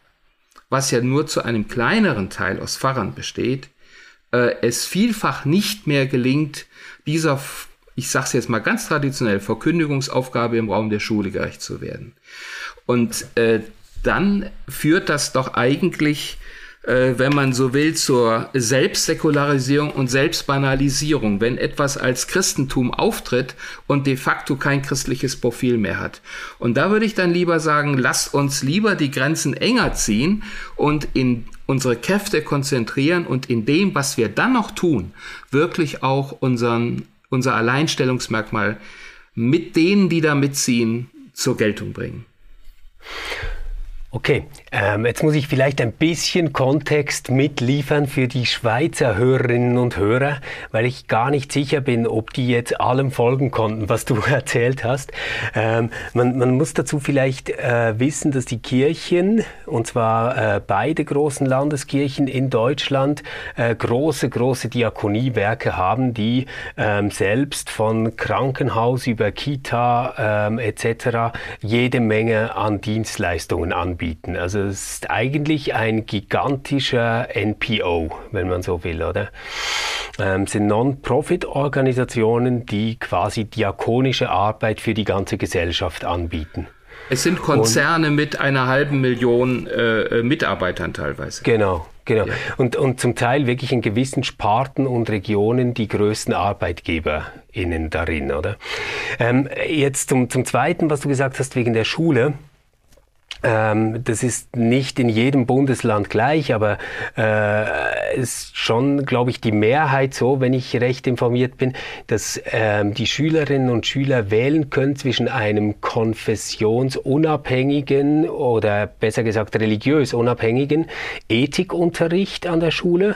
S4: was ja nur zu einem kleineren Teil aus Pfarrern besteht, äh, es vielfach nicht mehr gelingt, dieser, ich sage es jetzt mal ganz traditionell, Verkündigungsaufgabe im Raum der Schule gerecht zu werden. Und äh, dann führt das doch eigentlich wenn man so will, zur Selbstsäkularisierung und Selbstbanalisierung, wenn etwas als Christentum auftritt und de facto kein christliches Profil mehr hat. Und da würde ich dann lieber sagen, lasst uns lieber die Grenzen enger ziehen und in unsere Kräfte konzentrieren und in dem, was wir dann noch tun, wirklich auch unseren, unser Alleinstellungsmerkmal mit denen, die da mitziehen, zur Geltung bringen.
S2: Okay, ähm, jetzt muss ich vielleicht ein bisschen Kontext mitliefern für die Schweizer Hörerinnen und Hörer, weil ich gar nicht sicher bin, ob die jetzt allem folgen konnten, was du erzählt hast. Ähm, man, man, muss dazu vielleicht äh, wissen, dass die Kirchen, und zwar äh, beide großen Landeskirchen in Deutschland, äh, große, große Diakoniewerke haben, die ähm, selbst von Krankenhaus über Kita ähm, etc. jede Menge an Dienstleistungen anbieten. Also ist eigentlich ein gigantischer NPO, wenn man so will, oder? Ähm, sind Non-Profit-Organisationen, die quasi diakonische Arbeit für die ganze Gesellschaft anbieten.
S4: Es sind Konzerne und, mit einer halben Million äh, Mitarbeitern teilweise.
S2: Genau, genau. Ja. Und, und zum Teil wirklich in gewissen Sparten und Regionen die größten ArbeitgeberInnen darin, oder? Ähm, jetzt zum, zum Zweiten, was du gesagt hast wegen der Schule. Ähm, das ist nicht in jedem Bundesland gleich, aber äh, ist schon, glaube ich, die Mehrheit so, wenn ich recht informiert bin, dass ähm, die Schülerinnen und Schüler wählen können zwischen einem konfessionsunabhängigen oder besser gesagt religiös unabhängigen Ethikunterricht an der Schule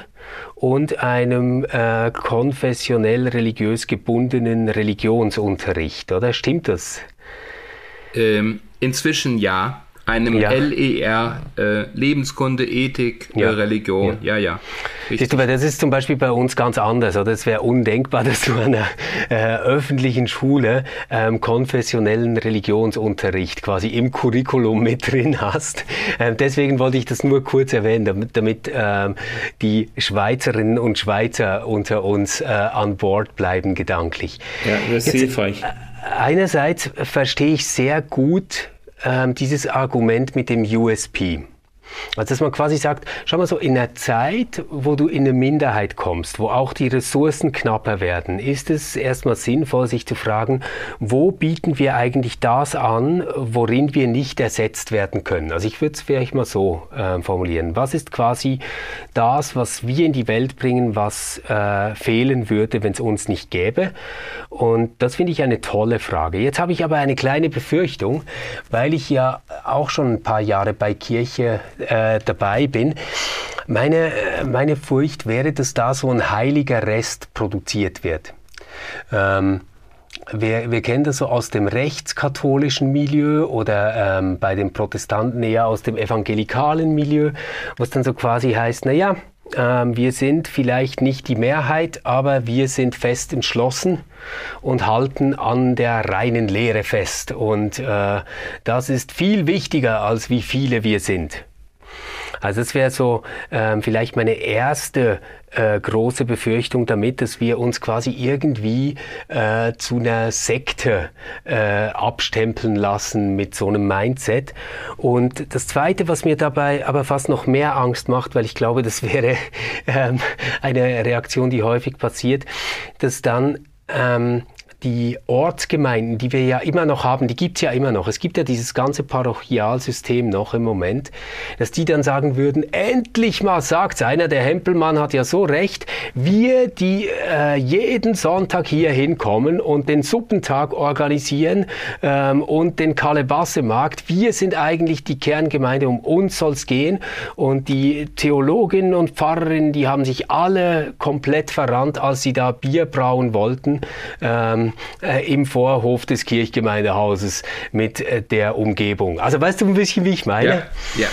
S2: und einem äh, konfessionell religiös gebundenen Religionsunterricht, oder? Stimmt das?
S4: Ähm, inzwischen ja einem ja. LER, äh, Lebenskunde, Ethik, äh, ja. äh, Religion. Ja, ja.
S2: ja. Siehst du, das ist zum Beispiel bei uns ganz anders. Oder es wäre undenkbar, dass du an einer äh, öffentlichen Schule ähm, konfessionellen Religionsunterricht quasi im Curriculum mit drin hast. Ähm, deswegen wollte ich das nur kurz erwähnen, damit, damit ähm, die Schweizerinnen und Schweizer unter uns äh, an Bord bleiben gedanklich.
S3: Ja, das ist hilfreich. Äh,
S2: einerseits verstehe ich sehr gut, ähm, dieses Argument mit dem USP. Also dass man quasi sagt, schau mal so, in einer Zeit, wo du in eine Minderheit kommst, wo auch die Ressourcen knapper werden, ist es erstmal sinnvoll, sich zu fragen, wo bieten wir eigentlich das an, worin wir nicht ersetzt werden können. Also ich würde es vielleicht mal so äh, formulieren. Was ist quasi das, was wir in die Welt bringen, was äh, fehlen würde, wenn es uns nicht gäbe? Und das finde ich eine tolle Frage. Jetzt habe ich aber eine kleine Befürchtung, weil ich ja auch schon ein paar Jahre bei Kirche äh, dabei bin. Meine, meine Furcht wäre, dass da so ein heiliger Rest produziert wird. Ähm, wir, wir, kennen das so aus dem rechtskatholischen Milieu oder ähm, bei den Protestanten eher aus dem evangelikalen Milieu, was dann so quasi heißt, naja, ähm, wir sind vielleicht nicht die Mehrheit, aber wir sind fest entschlossen und halten an der reinen Lehre fest. Und äh, das ist viel wichtiger, als wie viele wir sind. Also das wäre so ähm, vielleicht meine erste äh, große Befürchtung damit, dass wir uns quasi irgendwie äh, zu einer Sekte äh, abstempeln lassen mit so einem Mindset. Und das Zweite, was mir dabei aber fast noch mehr Angst macht, weil ich glaube, das wäre ähm, eine Reaktion, die häufig passiert, dass dann ähm, die Ortsgemeinden, die wir ja immer noch haben, die gibt's ja immer noch. Es gibt ja dieses ganze Parochialsystem noch im Moment, dass die dann sagen würden, endlich mal sagt's einer, der Hempelmann hat ja so recht, wir, die äh, jeden Sonntag hier hinkommen und den Suppentag organisieren ähm, und den Kalebasse-Markt, wir sind eigentlich die Kerngemeinde, um uns soll's gehen. Und die Theologinnen und Pfarrerinnen, die haben sich alle komplett verrannt, als sie da Bier brauen wollten. Ähm, äh, im Vorhof des Kirchgemeindehauses mit äh, der Umgebung. Also weißt du ein bisschen, wie ich meine?
S4: Ja. ja.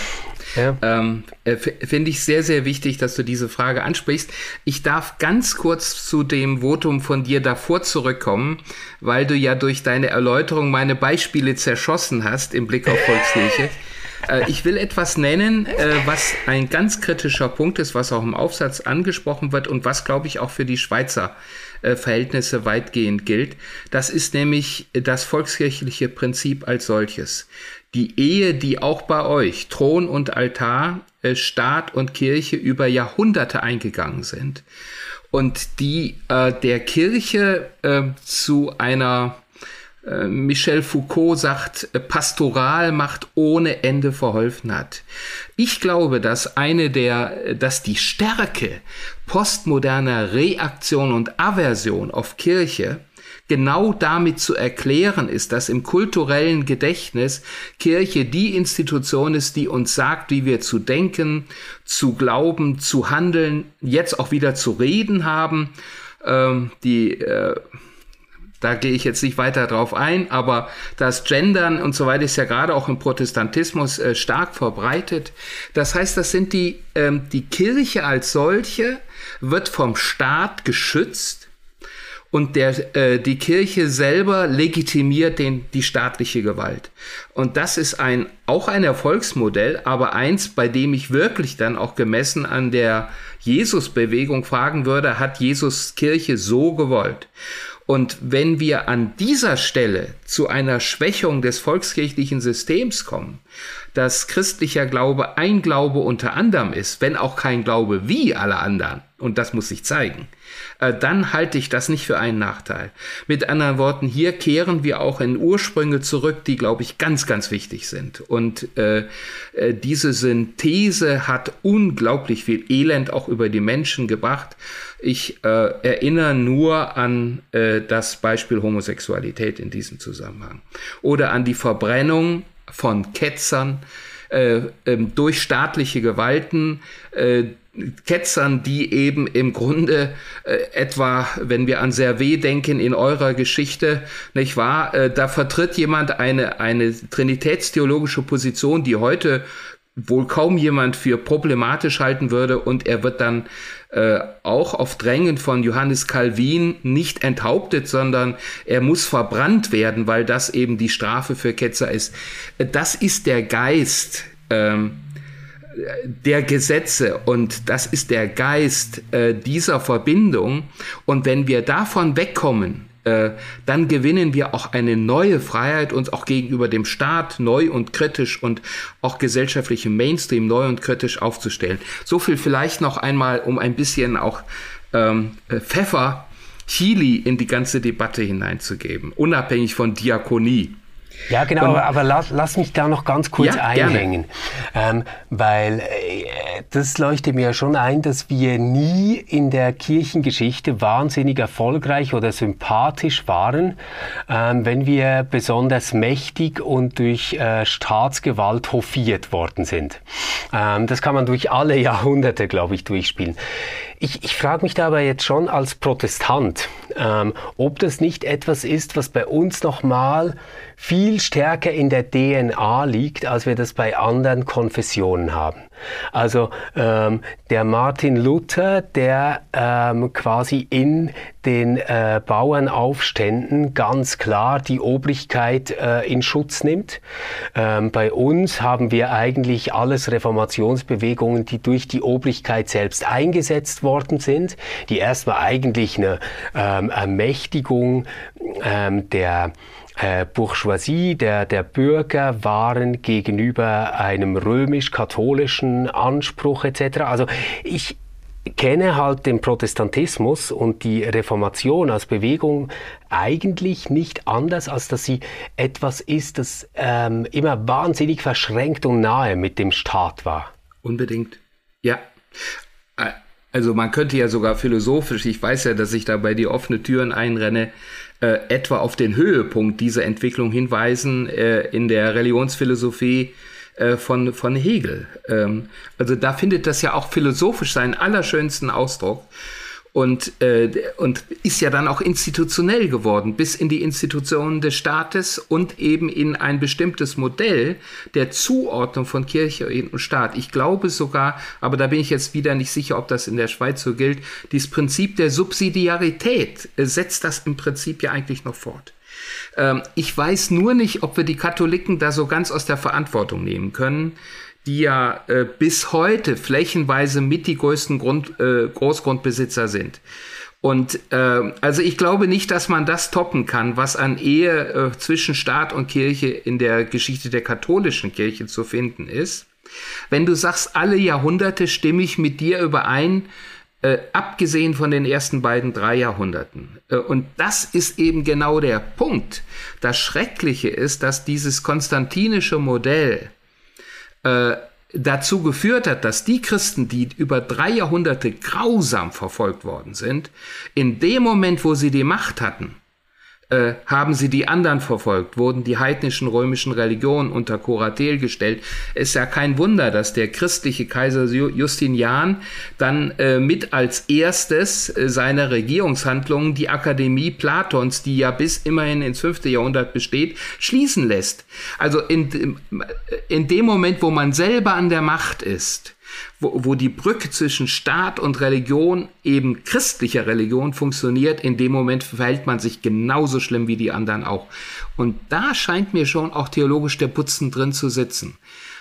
S4: Ja. Ähm, äh, Finde ich sehr, sehr wichtig, dass du diese Frage ansprichst. Ich darf ganz kurz zu dem Votum von dir davor zurückkommen, weil du ja durch deine Erläuterung meine Beispiele zerschossen hast im Blick auf Volkskirche. Äh, ich will etwas nennen, äh, was ein ganz kritischer Punkt ist, was auch im Aufsatz angesprochen wird und was, glaube ich, auch für die Schweizer äh, Verhältnisse weitgehend gilt. Das ist nämlich das volkskirchliche Prinzip als solches. Die Ehe, die auch bei euch Thron und Altar, äh, Staat und Kirche über Jahrhunderte eingegangen sind und die äh, der Kirche äh, zu einer äh, Michel Foucault sagt, äh, Pastoralmacht ohne Ende verholfen hat. Ich glaube, dass eine der, dass die Stärke postmoderner Reaktion und Aversion auf Kirche genau damit zu erklären ist, dass im kulturellen Gedächtnis Kirche die Institution ist, die uns sagt, wie wir zu denken, zu glauben, zu handeln, jetzt auch wieder zu reden haben. Ähm, die äh, da gehe ich jetzt nicht weiter drauf ein, aber das Gendern und so weiter ist ja gerade auch im Protestantismus äh, stark verbreitet. Das heißt, das sind die, ähm, die Kirche als solche wird vom Staat geschützt und der, äh, die Kirche selber legitimiert den, die staatliche Gewalt. Und das ist ein, auch ein Erfolgsmodell, aber eins, bei dem ich wirklich dann auch gemessen an der Jesus-Bewegung fragen würde, hat Jesus Kirche so gewollt? Und wenn wir an dieser Stelle zu einer Schwächung des volkskirchlichen Systems kommen, dass christlicher Glaube ein Glaube unter anderem ist, wenn auch kein Glaube wie alle anderen, und das muss sich zeigen, äh, dann halte ich das nicht für einen Nachteil. Mit anderen Worten, hier kehren wir auch in Ursprünge zurück, die, glaube ich, ganz, ganz wichtig sind. Und äh, äh, diese Synthese hat unglaublich viel Elend auch über die Menschen gebracht. Ich äh, erinnere nur an äh, das Beispiel Homosexualität in diesem Zusammenhang oder an die Verbrennung von Ketzern äh, ähm, durch staatliche Gewalten, äh, Ketzern, die eben im Grunde äh, etwa, wenn wir an Servet denken, in eurer Geschichte, nicht wahr, äh, da vertritt jemand eine, eine trinitätstheologische Position, die heute wohl kaum jemand für problematisch halten würde und er wird dann äh, auch auf Drängen von Johannes Calvin nicht enthauptet, sondern er muss verbrannt werden, weil das eben die Strafe für Ketzer ist. Äh, das ist der Geist. Ähm, der Gesetze und das ist der Geist äh, dieser Verbindung. Und wenn wir davon wegkommen, äh, dann gewinnen wir auch eine neue Freiheit, uns auch gegenüber dem Staat neu und kritisch und auch gesellschaftlichem Mainstream neu und kritisch aufzustellen. So viel vielleicht noch einmal, um ein bisschen auch ähm, äh, Pfeffer, Chili in die ganze Debatte hineinzugeben, unabhängig von Diakonie.
S2: Ja, genau, aber, aber lass, lass, mich da noch ganz kurz ja, einhängen, ähm, weil äh, das leuchtet mir schon ein, dass wir nie in der Kirchengeschichte wahnsinnig erfolgreich oder sympathisch waren, ähm, wenn wir besonders mächtig und durch äh, Staatsgewalt hofiert worden sind. Ähm, das kann man durch alle Jahrhunderte, glaube ich, durchspielen. Ich, ich frage mich da aber jetzt schon als Protestant, ähm, ob das nicht etwas ist, was bei uns nochmal viel stärker in der DNA liegt, als wir das bei anderen Konfessionen haben. Also ähm, der Martin Luther, der ähm, quasi in den äh, Bauernaufständen ganz klar die Obrigkeit äh, in Schutz nimmt. Ähm, bei uns haben wir eigentlich alles Reformationsbewegungen, die durch die Obrigkeit selbst eingesetzt worden sind, die erstmal eigentlich eine ähm, Ermächtigung ähm, der äh, Bourgeoisie, der, der Bürger waren gegenüber einem römisch-katholischen Anspruch etc. Also ich kenne halt den Protestantismus und die Reformation als Bewegung eigentlich nicht anders, als dass sie etwas ist, das ähm, immer wahnsinnig verschränkt und nahe mit dem Staat war.
S4: Unbedingt. Ja. Also man könnte ja sogar philosophisch, ich weiß ja, dass ich da bei die offene Türen einrenne, äh, etwa auf den Höhepunkt dieser Entwicklung hinweisen äh, in der Religionsphilosophie äh, von, von Hegel. Ähm, also da findet das ja auch philosophisch seinen allerschönsten Ausdruck und, äh, und ist ja dann auch institutionell geworden, bis in die Institutionen des Staates und eben in ein bestimmtes Modell der Zuordnung von Kirche und Staat. Ich glaube sogar, aber da bin ich jetzt wieder nicht sicher, ob das in der Schweiz so gilt, dieses Prinzip der Subsidiarität äh, setzt das im Prinzip ja eigentlich noch fort. Ähm, ich weiß nur nicht, ob wir die Katholiken da so ganz aus der Verantwortung nehmen können die ja äh, bis heute flächenweise mit die größten Grund, äh, Großgrundbesitzer sind. Und äh, also ich glaube nicht, dass man das toppen kann, was an Ehe äh, zwischen Staat und Kirche in der Geschichte der katholischen Kirche zu finden ist. Wenn du sagst, alle Jahrhunderte stimme ich mit dir überein, äh, abgesehen von den ersten beiden drei Jahrhunderten. Äh, und das ist eben genau der Punkt. Das Schreckliche ist, dass dieses konstantinische Modell äh, dazu geführt hat, dass die Christen, die über drei Jahrhunderte grausam verfolgt worden sind, in dem Moment, wo sie die Macht hatten, äh, haben sie die anderen verfolgt, wurden die heidnischen römischen Religionen unter Kuratel gestellt. Ist ja kein Wunder, dass der christliche Kaiser Justinian dann äh, mit als erstes äh, seiner Regierungshandlungen die Akademie Platons, die ja bis immerhin ins fünfte Jahrhundert besteht, schließen lässt. Also in, in dem Moment, wo man selber an der Macht ist, wo, wo die Brücke zwischen Staat und Religion, eben christlicher Religion, funktioniert, in dem Moment verhält man sich genauso schlimm wie die anderen auch. Und da scheint mir schon auch theologisch der Putzen drin zu sitzen.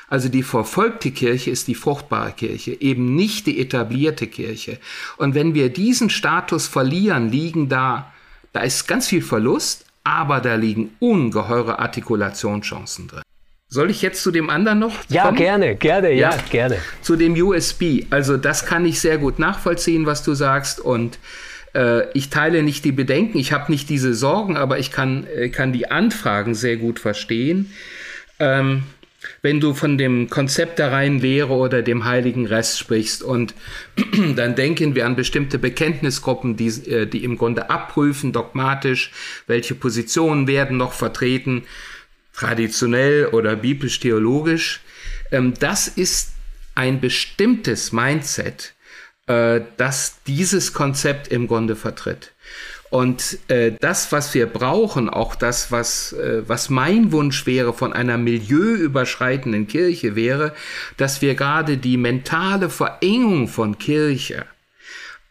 S4: Also die verfolgte Kirche ist die fruchtbare Kirche, eben nicht die etablierte Kirche. Und wenn wir diesen Status verlieren, liegen da, da ist ganz viel Verlust, aber da liegen ungeheure Artikulationschancen drin. Soll ich jetzt zu dem anderen noch?
S2: Ja, kommen? gerne, gerne, ja, ja, gerne.
S4: Zu dem USB. Also das kann ich sehr gut nachvollziehen, was du sagst. Und äh, ich teile nicht die Bedenken, ich habe nicht diese Sorgen, aber ich kann, äh, kann die Anfragen sehr gut verstehen. Ähm, wenn du von dem Konzept der reinen Lehre oder dem heiligen Rest sprichst und dann denken wir an bestimmte Bekenntnisgruppen, die, äh, die im Grunde abprüfen, dogmatisch, welche Positionen werden noch vertreten, traditionell oder biblisch-theologisch. Ähm, das ist ein bestimmtes Mindset, äh, das dieses Konzept im Grunde vertritt. Und äh, das, was wir brauchen, auch das, was, äh, was mein Wunsch wäre von einer milieuüberschreitenden Kirche, wäre, dass wir gerade die mentale Verengung von Kirche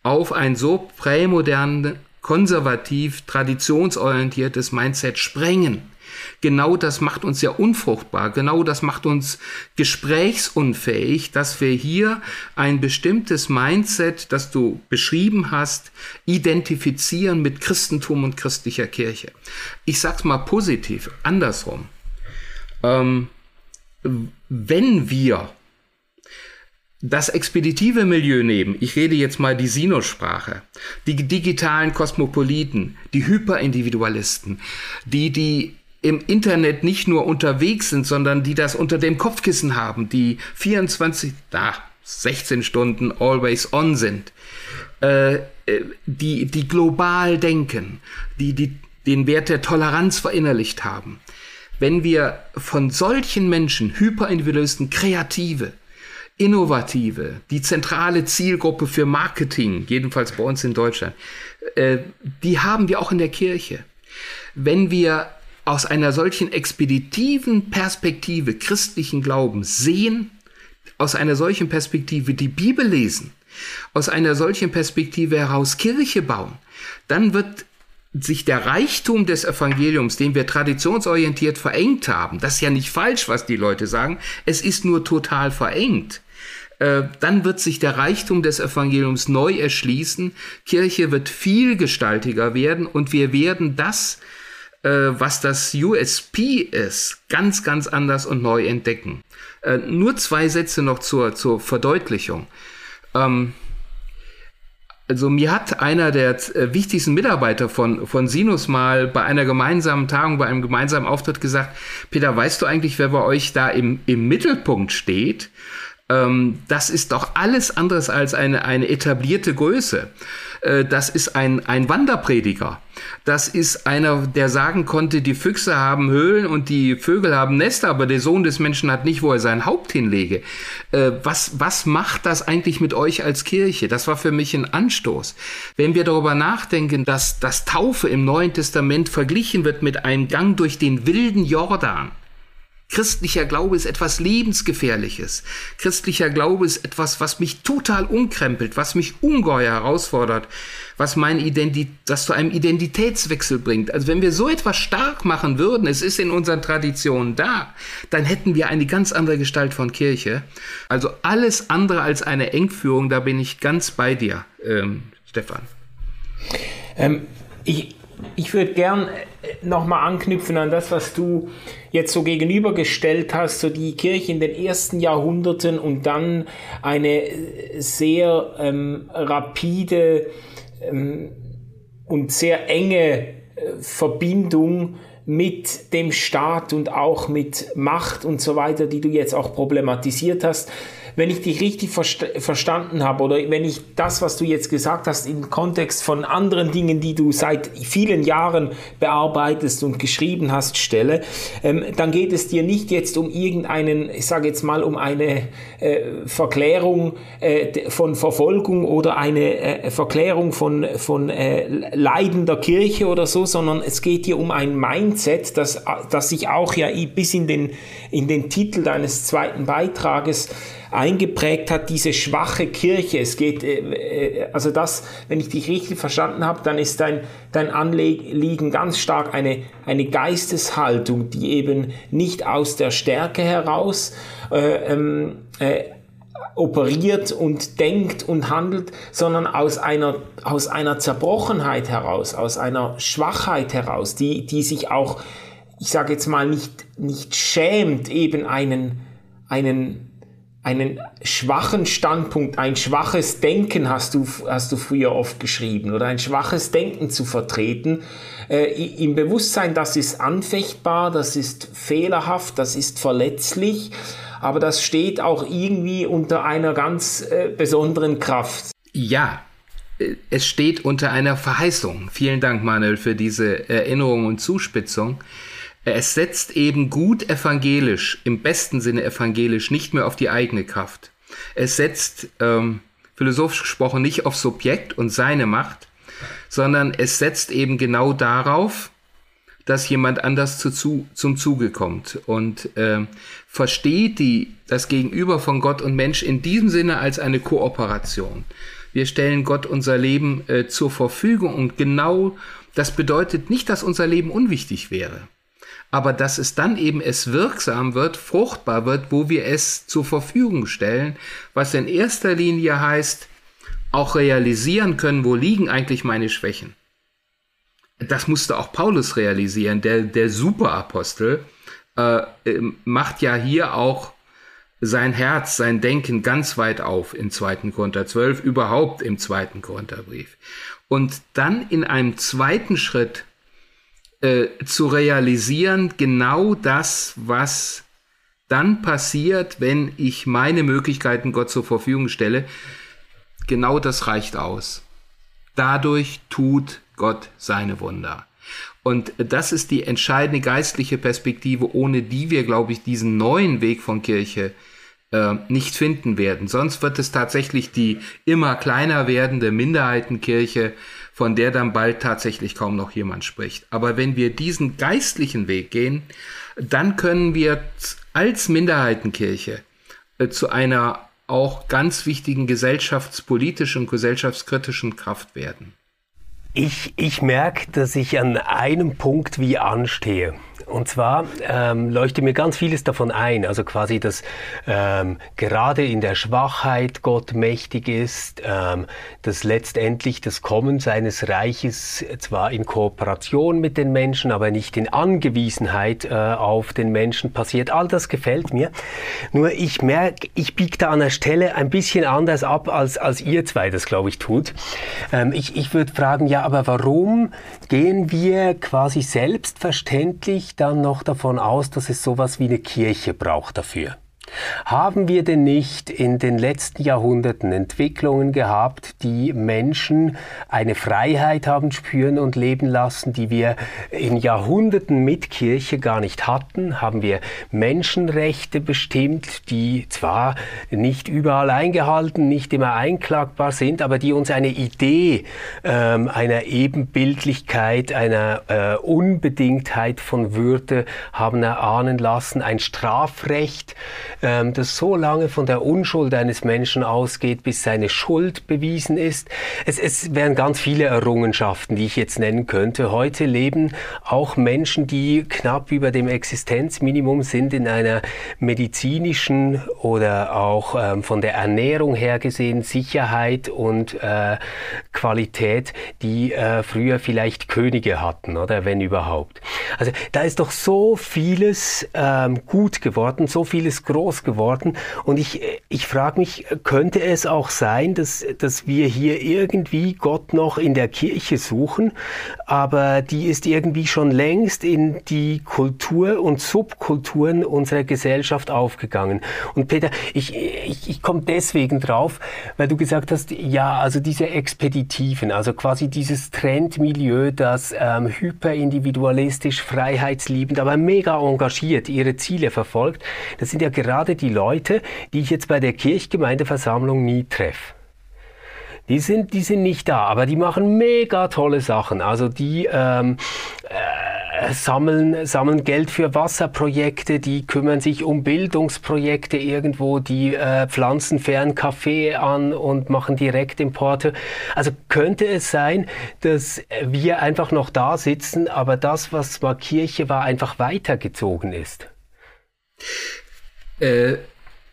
S4: auf ein so prämodern, konservativ, traditionsorientiertes Mindset sprengen Genau das macht uns ja unfruchtbar. Genau das macht uns gesprächsunfähig, dass wir hier ein bestimmtes Mindset, das du beschrieben hast, identifizieren mit Christentum und christlicher Kirche. Ich sag's mal positiv, andersrum. Ähm, wenn wir das expeditive Milieu nehmen, ich rede jetzt mal die Sinus-Sprache, die digitalen Kosmopoliten, die Hyperindividualisten, die die im Internet nicht nur unterwegs sind, sondern die das unter dem Kopfkissen haben, die 24, na, 16 Stunden always on sind, äh, äh, die, die global denken, die, die den Wert der Toleranz verinnerlicht haben. Wenn wir von solchen Menschen, Hyperindividualisten, Kreative, Innovative, die zentrale Zielgruppe für Marketing, jedenfalls bei uns in Deutschland, äh, die haben wir auch in der Kirche. Wenn wir aus einer solchen expeditiven Perspektive christlichen Glaubens sehen, aus einer solchen Perspektive die Bibel lesen, aus einer solchen Perspektive heraus Kirche bauen, dann wird sich der Reichtum des Evangeliums, den wir traditionsorientiert verengt haben, das ist ja nicht falsch, was die Leute sagen, es ist nur total verengt, äh, dann wird sich der Reichtum des Evangeliums neu erschließen, Kirche wird vielgestaltiger werden und wir werden das äh, was das USP ist, ganz, ganz anders und neu entdecken. Äh, nur zwei Sätze noch zur, zur Verdeutlichung. Ähm, also mir hat einer der äh, wichtigsten Mitarbeiter von, von Sinus mal bei einer gemeinsamen Tagung, bei einem gemeinsamen Auftritt gesagt, Peter, weißt du eigentlich, wer bei euch da im, im Mittelpunkt steht? Ähm, das ist doch alles anderes als eine, eine etablierte Größe. Äh, das ist ein, ein Wanderprediger. Das ist einer, der sagen konnte, die Füchse haben Höhlen und die Vögel haben Nester, aber der Sohn des Menschen hat nicht, wo er sein Haupt hinlege. Äh, was, was macht das eigentlich mit euch als Kirche? Das war für mich ein Anstoß. Wenn wir darüber nachdenken, dass das Taufe im Neuen Testament verglichen wird mit einem Gang durch den wilden Jordan, Christlicher Glaube ist etwas Lebensgefährliches. Christlicher Glaube ist etwas, was mich total umkrempelt, was mich ungeheuer herausfordert, was mein Identität, das zu einem Identitätswechsel bringt. Also wenn wir so etwas stark machen würden, es ist in unseren Traditionen da, dann hätten wir eine ganz andere Gestalt von Kirche. Also alles andere als eine Engführung, da bin ich ganz bei dir, ähm, Stefan.
S3: Ähm, ich, ich würde gern äh, nochmal anknüpfen an das, was du jetzt so gegenübergestellt hast, so die Kirche in den ersten Jahrhunderten und dann eine äh, sehr ähm, rapide ähm, und sehr enge äh, Verbindung mit dem Staat und auch mit Macht und so weiter, die du jetzt auch problematisiert hast wenn ich dich richtig versta verstanden habe oder wenn ich das, was du jetzt gesagt hast, im Kontext von anderen Dingen, die du seit vielen Jahren bearbeitest und geschrieben hast, stelle, ähm, dann geht es dir nicht jetzt um irgendeinen, ich sage jetzt mal, um eine äh, Verklärung äh, von Verfolgung oder eine äh, Verklärung von, von äh, leidender Kirche oder so, sondern es geht hier um ein Mindset, das, das sich auch ja bis in den, in den Titel deines zweiten Beitrages eingeprägt hat, diese schwache Kirche. Es geht, äh, äh, also das, wenn ich dich richtig verstanden habe, dann ist dein, dein Anliegen ganz stark eine, eine Geisteshaltung, die eben nicht aus der Stärke heraus äh, ähm, äh, operiert und denkt und handelt, sondern aus einer, aus einer Zerbrochenheit heraus, aus einer Schwachheit heraus, die, die sich auch, ich sage jetzt mal, nicht, nicht schämt, eben einen, einen, einen schwachen Standpunkt, ein schwaches Denken hast du, hast du früher oft geschrieben, oder ein schwaches Denken zu vertreten, äh, im Bewusstsein, das ist anfechtbar, das ist fehlerhaft, das ist verletzlich aber das steht auch irgendwie unter einer ganz äh, besonderen Kraft.
S4: Ja, äh, es steht unter einer Verheißung. Vielen Dank, Manuel, für diese Erinnerung und Zuspitzung. Es setzt eben gut evangelisch, im besten Sinne evangelisch, nicht mehr auf die eigene Kraft. Es setzt, ähm, philosophisch gesprochen, nicht auf Subjekt und seine Macht, sondern es setzt eben genau darauf, dass jemand anders zu, zu, zum Zuge kommt und äh, versteht die, das Gegenüber von Gott und Mensch in diesem Sinne als eine Kooperation. Wir stellen Gott unser Leben äh, zur Verfügung und genau das bedeutet nicht, dass unser Leben unwichtig wäre, aber dass es dann eben es wirksam wird, fruchtbar wird, wo wir es zur Verfügung stellen, was in erster Linie heißt, auch realisieren können, wo liegen eigentlich meine Schwächen das musste auch Paulus realisieren, der, der Superapostel, äh, ähm, macht ja hier auch sein Herz, sein Denken ganz weit auf in 2. Korinther 12, überhaupt im 2. Korintherbrief. Und dann in einem zweiten Schritt äh, zu realisieren, genau das, was dann passiert, wenn ich meine Möglichkeiten Gott zur Verfügung stelle, genau das reicht aus. Dadurch tut Gott seine Wunder. Und das ist die entscheidende geistliche Perspektive, ohne die wir, glaube ich, diesen neuen Weg von Kirche äh, nicht finden werden. Sonst wird es tatsächlich die immer kleiner werdende Minderheitenkirche, von der dann bald tatsächlich kaum noch jemand spricht. Aber wenn wir diesen geistlichen Weg gehen, dann können wir als Minderheitenkirche äh, zu einer auch ganz wichtigen gesellschaftspolitischen gesellschaftskritischen Kraft werden.
S2: Ich, ich merke, dass ich an einem Punkt wie anstehe. Und zwar ähm, leuchtet mir ganz vieles davon ein. Also quasi, dass ähm, gerade in der Schwachheit Gott mächtig ist, ähm, dass letztendlich das Kommen seines Reiches zwar in Kooperation mit den Menschen, aber nicht in Angewiesenheit äh, auf den Menschen passiert. All das gefällt mir. Nur ich merke, ich biege da an der Stelle ein bisschen anders ab, als, als ihr zwei das, glaube ich, tut. Ähm, ich ich würde fragen, ja, aber warum gehen wir quasi selbstverständlich dann noch davon aus, dass es sowas wie eine Kirche braucht dafür. Haben wir denn nicht in den letzten Jahrhunderten Entwicklungen gehabt, die Menschen eine Freiheit haben spüren und leben lassen, die wir in Jahrhunderten mit Kirche gar nicht hatten? Haben wir Menschenrechte bestimmt, die zwar nicht überall eingehalten, nicht immer einklagbar sind, aber die uns eine Idee ähm, einer Ebenbildlichkeit, einer äh, Unbedingtheit von Würde haben erahnen lassen, ein Strafrecht, ähm, das so lange von der Unschuld eines Menschen ausgeht, bis seine Schuld bewiesen ist. Es, es wären ganz viele Errungenschaften, die ich jetzt nennen könnte. Heute leben auch Menschen, die knapp über dem Existenzminimum sind, in einer medizinischen oder auch ähm, von der Ernährung her gesehen Sicherheit und äh, Qualität, die äh, früher vielleicht Könige hatten, oder wenn überhaupt. Also da ist doch so vieles ähm, gut geworden, so vieles groß groß geworden. Und ich, ich frage mich, könnte es auch sein, dass, dass wir hier irgendwie Gott noch in der Kirche suchen, aber die ist irgendwie schon längst in die Kultur und Subkulturen unserer Gesellschaft aufgegangen. Und Peter, ich, ich, ich komme deswegen drauf, weil du gesagt hast, ja, also diese Expeditiven, also quasi dieses Trendmilieu, das ähm, hyperindividualistisch, freiheitsliebend, aber mega engagiert ihre Ziele verfolgt, das sind ja gerade gerade die Leute, die ich jetzt bei der Kirchgemeindeversammlung nie treffe. Die sind, die sind nicht da, aber die machen mega tolle Sachen. Also die ähm, äh, sammeln, sammeln Geld für Wasserprojekte, die kümmern sich um Bildungsprojekte irgendwo, die äh, pflanzen fern Kaffee an und machen Direktimporte. Also könnte es sein, dass wir einfach noch da sitzen, aber das, was mal Kirche war, einfach weitergezogen ist?
S4: Äh,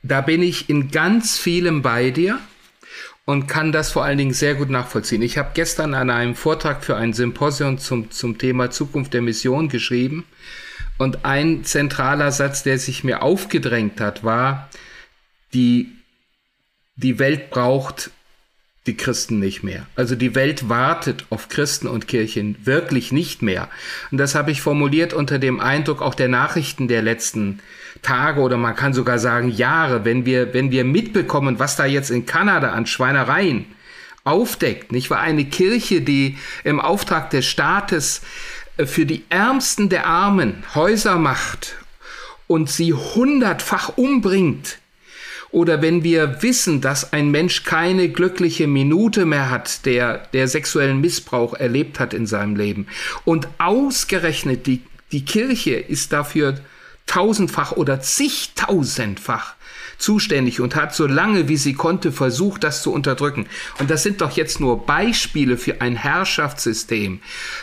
S4: da bin ich in ganz vielem bei dir und kann das vor allen Dingen sehr gut nachvollziehen. Ich habe gestern an einem Vortrag für ein Symposium zum, zum Thema Zukunft der Mission geschrieben und ein zentraler Satz, der sich mir aufgedrängt hat, war, die, die Welt braucht die Christen nicht mehr. Also die Welt wartet auf Christen und Kirchen wirklich nicht mehr. Und das habe ich formuliert unter dem Eindruck auch der Nachrichten der letzten Tage oder man kann sogar sagen Jahre, wenn wir, wenn wir mitbekommen, was da jetzt in Kanada an Schweinereien aufdeckt, nicht wahr? Eine Kirche, die im Auftrag des Staates äh, für die Ärmsten der Armen Häuser macht und sie hundertfach umbringt, oder wenn wir wissen, dass ein Mensch keine glückliche Minute mehr hat, der, der sexuellen Missbrauch erlebt hat in seinem Leben. Und ausgerechnet die, die Kirche ist dafür tausendfach oder zigtausendfach zuständig und hat so lange wie sie konnte versucht, das zu unterdrücken. Und das sind doch jetzt nur Beispiele für ein Herrschaftssystem.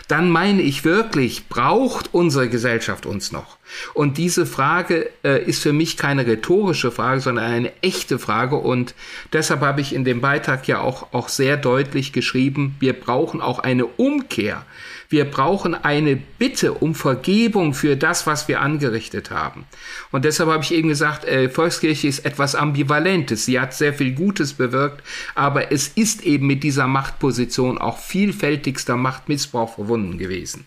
S4: Dann meine ich wirklich, braucht unsere Gesellschaft uns noch? Und diese Frage äh, ist für mich keine rhetorische Frage, sondern eine echte Frage. Und deshalb habe ich in dem Beitrag ja auch, auch sehr deutlich geschrieben, wir brauchen auch eine Umkehr wir brauchen eine Bitte um Vergebung für das, was wir angerichtet haben. Und deshalb habe ich eben gesagt, äh, Volkskirche ist etwas Ambivalentes. Sie hat sehr viel Gutes bewirkt, aber es ist eben mit dieser Machtposition auch vielfältigster Machtmissbrauch verbunden gewesen.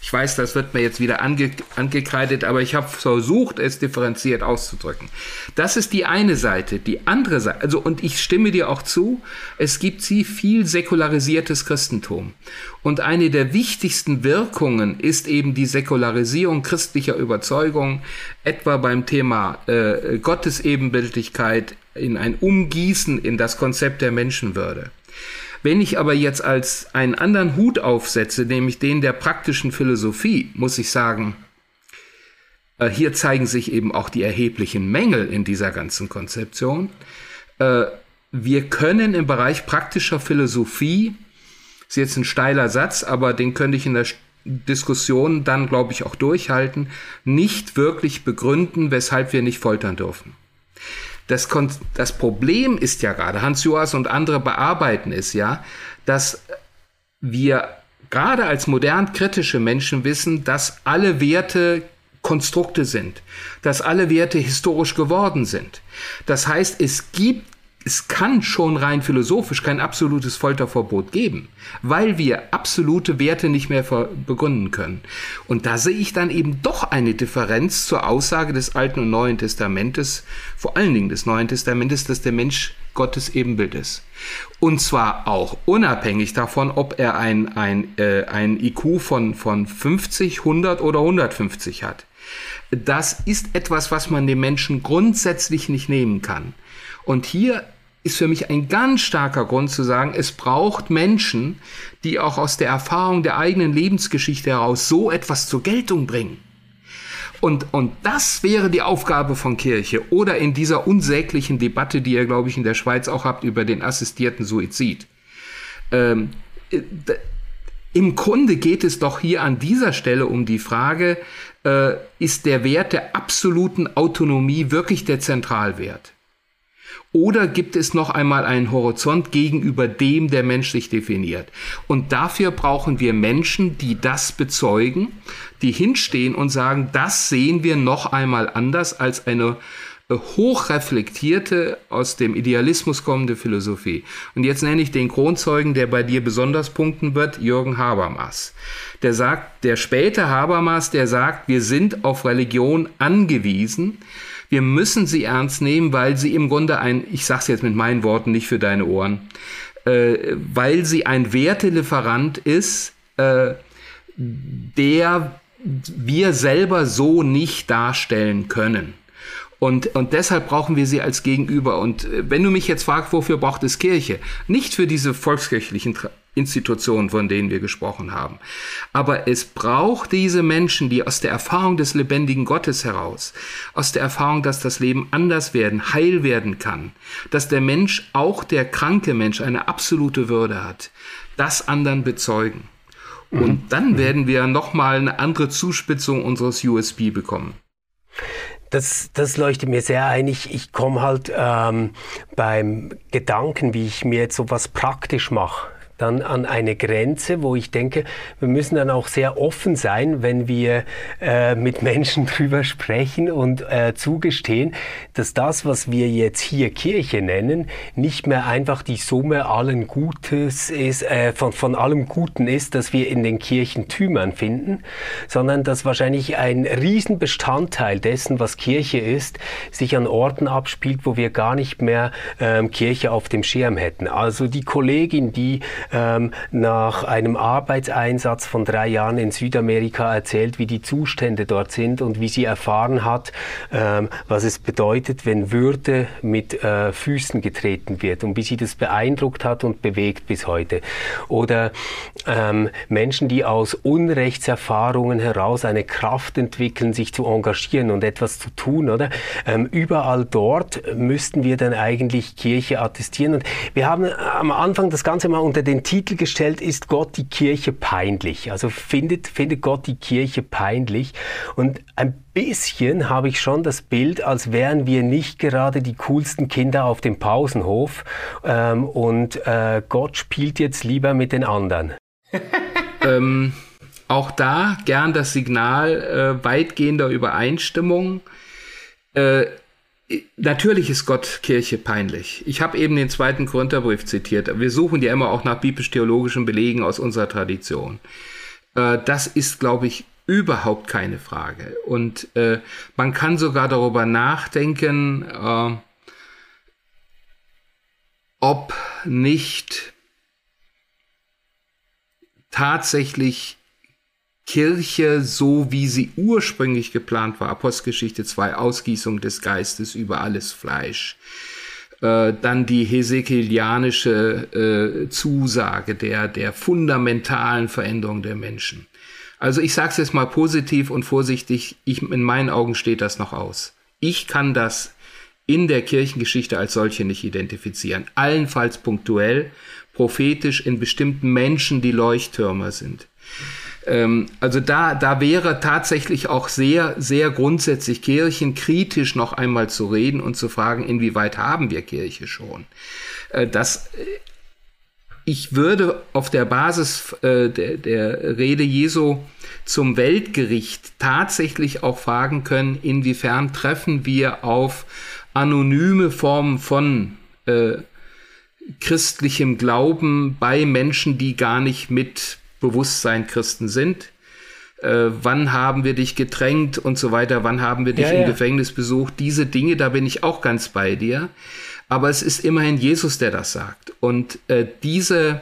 S4: Ich weiß, das wird mir jetzt wieder ange angekreidet, aber ich habe versucht, es differenziert auszudrücken. Das ist die eine Seite. Die andere Seite, also und ich stimme dir auch zu, es gibt sie viel säkularisiertes Christentum. Und eine der wichtigsten Wirkungen ist eben die Säkularisierung christlicher Überzeugung, etwa beim Thema äh, Gottesebenbildlichkeit, in ein Umgießen in das Konzept der Menschenwürde. Wenn ich aber jetzt als einen anderen Hut aufsetze, nämlich den der praktischen Philosophie, muss ich sagen, äh, hier zeigen sich eben auch die erheblichen Mängel in dieser ganzen Konzeption. Äh, wir können im Bereich praktischer Philosophie, ist jetzt ein steiler Satz, aber den könnte ich in der Diskussion dann, glaube ich, auch durchhalten, nicht wirklich begründen, weshalb wir nicht foltern dürfen. Das, das Problem ist ja gerade, Hans Joas und andere bearbeiten es ja, dass wir gerade als modern kritische Menschen wissen, dass alle Werte Konstrukte sind, dass alle Werte historisch geworden sind. Das heißt, es gibt es kann schon rein philosophisch kein absolutes Folterverbot geben, weil wir absolute Werte nicht mehr begründen können. Und da sehe ich dann eben doch eine Differenz zur Aussage des Alten und Neuen Testamentes, vor allen Dingen des Neuen Testamentes, dass der Mensch Gottes Ebenbild ist. Und zwar auch unabhängig davon, ob er ein, ein, äh, ein IQ von, von 50, 100 oder 150 hat. Das ist etwas, was man dem Menschen grundsätzlich nicht nehmen kann. Und hier ist für mich ein ganz starker Grund zu sagen, es braucht Menschen, die auch aus der Erfahrung der eigenen Lebensgeschichte heraus so etwas zur Geltung bringen. Und, und das wäre die Aufgabe von Kirche oder in dieser unsäglichen Debatte, die ihr, glaube ich, in der Schweiz auch habt über den assistierten Suizid. Ähm, äh, Im Grunde geht es doch hier an dieser Stelle um die Frage, äh, ist der Wert der absoluten Autonomie wirklich der Zentralwert? Oder gibt es noch einmal einen Horizont gegenüber dem der Mensch sich definiert? Und dafür brauchen wir Menschen, die das bezeugen, die hinstehen und sagen, das sehen wir noch einmal anders als eine äh, hochreflektierte, aus dem Idealismus kommende Philosophie. Und jetzt nenne ich den Kronzeugen, der bei dir besonders punkten wird, Jürgen Habermas. Der sagt, der späte Habermas, der sagt, wir sind auf Religion angewiesen, wir müssen sie ernst nehmen, weil sie im Grunde ein, ich sage es jetzt mit meinen Worten, nicht für deine Ohren, äh, weil sie ein Wertelieferant ist, äh, der wir selber so nicht darstellen können. Und, und deshalb brauchen wir sie als Gegenüber. Und äh, wenn du mich jetzt fragst, wofür braucht es Kirche? Nicht für diese volkskirchlichen Institutionen, von denen wir gesprochen haben. Aber es braucht diese Menschen, die aus der Erfahrung des lebendigen Gottes heraus, aus der Erfahrung, dass das Leben anders werden, heil werden kann, dass der Mensch, auch der kranke Mensch, eine absolute Würde hat, das anderen bezeugen. Und mhm. dann werden wir nochmal eine andere Zuspitzung unseres USB bekommen.
S2: Das, das leuchtet mir sehr ein. Ich, ich komme halt ähm, beim Gedanken, wie ich mir jetzt sowas praktisch mache, dann an eine Grenze, wo ich denke, wir müssen dann auch sehr offen sein, wenn wir äh, mit Menschen drüber sprechen und äh, zugestehen, dass das, was wir jetzt hier Kirche nennen, nicht mehr einfach die Summe allen Gutes ist, äh, von, von allem Guten ist, das wir in den Kirchentümern finden, sondern dass wahrscheinlich ein Riesenbestandteil dessen, was Kirche ist, sich an Orten abspielt, wo wir gar nicht mehr ähm, Kirche auf dem Schirm hätten. Also die Kollegin, die ähm, nach einem Arbeitseinsatz von drei Jahren in Südamerika erzählt, wie die Zustände dort sind und wie sie erfahren hat, ähm, was es bedeutet, wenn Würde mit äh, Füßen getreten wird und wie sie das beeindruckt hat und bewegt bis heute. Oder ähm, Menschen, die aus Unrechtserfahrungen heraus eine Kraft entwickeln, sich zu engagieren und etwas zu tun, oder? Ähm, überall dort müssten wir dann eigentlich Kirche attestieren. Und wir haben am Anfang das Ganze mal unter den den Titel gestellt, ist Gott die Kirche peinlich? Also findet, findet Gott die Kirche peinlich? Und ein bisschen habe ich schon das Bild, als wären wir nicht gerade die coolsten Kinder auf dem Pausenhof ähm, und äh, Gott spielt jetzt lieber mit den anderen.
S4: ähm, auch da gern das Signal äh, weitgehender Übereinstimmung. Äh, Natürlich ist Gott Kirche peinlich. Ich habe eben den zweiten Korintherbrief zitiert. Wir suchen ja immer auch nach biblisch-theologischen Belegen aus unserer Tradition. Äh, das ist, glaube ich, überhaupt keine Frage. Und äh, man kann sogar darüber nachdenken, äh, ob nicht tatsächlich Kirche, so wie sie ursprünglich geplant war, Apostelgeschichte 2, Ausgießung des Geistes über alles Fleisch. Äh, dann die hesekelianische äh, Zusage der, der fundamentalen Veränderung der Menschen. Also ich sage es jetzt mal positiv und vorsichtig, ich, in meinen Augen steht das noch aus. Ich kann das in der Kirchengeschichte als solche nicht identifizieren. Allenfalls punktuell, prophetisch in bestimmten Menschen, die Leuchttürmer sind. Ähm, also da, da wäre tatsächlich auch sehr, sehr grundsätzlich kirchenkritisch noch einmal zu reden und zu fragen, inwieweit haben wir Kirche schon? Äh, das, äh, ich würde auf der Basis äh, der, der Rede Jesu zum Weltgericht tatsächlich auch fragen können, inwiefern treffen wir auf anonyme Formen von äh, christlichem Glauben bei Menschen, die gar nicht mit Bewusstsein Christen sind. Äh, wann haben wir dich gedrängt und so weiter, wann haben wir dich ja, im ja. Gefängnis besucht. Diese Dinge, da bin ich auch ganz bei dir. Aber es ist immerhin Jesus, der das sagt. Und äh, diese,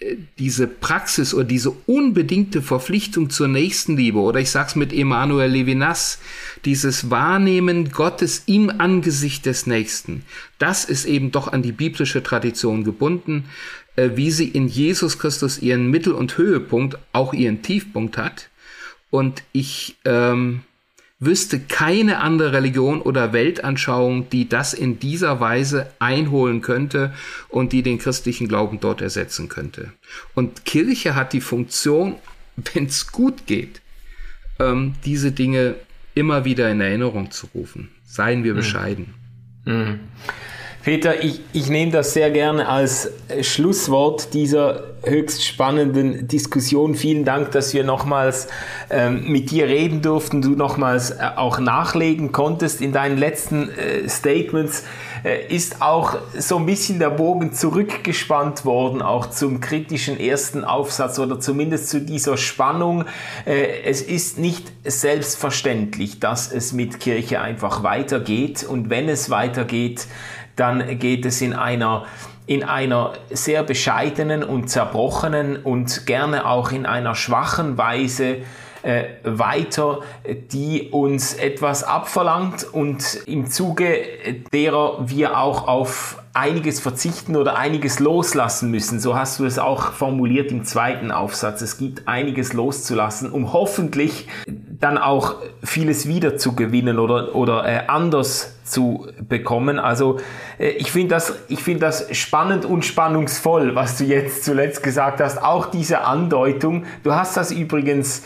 S4: äh, diese Praxis oder diese unbedingte Verpflichtung zur Nächstenliebe, oder ich sag's mit Emanuel Levinas, dieses Wahrnehmen Gottes im Angesicht des Nächsten, das ist eben doch an die biblische Tradition gebunden. Äh, wie sie in Jesus Christus ihren Mittel- und Höhepunkt, auch ihren Tiefpunkt hat. Und ich ähm, wüsste keine andere Religion oder Weltanschauung, die das in dieser Weise einholen könnte und die den christlichen Glauben dort ersetzen könnte. Und Kirche hat die Funktion, wenn es gut geht, ähm, diese Dinge immer wieder in Erinnerung zu rufen. Seien wir mhm. bescheiden. Mhm.
S3: Peter, ich, ich nehme das sehr gerne als Schlusswort dieser höchst spannenden Diskussion. Vielen Dank, dass wir nochmals ähm, mit dir reden durften, du nochmals äh, auch nachlegen konntest in deinen letzten äh, Statements. Äh, ist auch so ein bisschen der Bogen zurückgespannt worden, auch zum kritischen ersten Aufsatz oder zumindest zu dieser Spannung. Äh, es ist nicht selbstverständlich, dass es mit Kirche einfach weitergeht und wenn es weitergeht, dann geht es in einer in einer sehr bescheidenen und zerbrochenen und gerne auch in einer schwachen Weise äh, weiter, die uns etwas abverlangt und im Zuge derer wir auch auf einiges verzichten oder einiges loslassen müssen. So hast du es auch formuliert im zweiten Aufsatz. Es gibt einiges loszulassen, um hoffentlich dann auch vieles wieder zu gewinnen oder, oder äh, anders zu bekommen. Also äh, ich finde das, ich finde das spannend und spannungsvoll, was du jetzt zuletzt gesagt hast. Auch diese Andeutung. Du hast das übrigens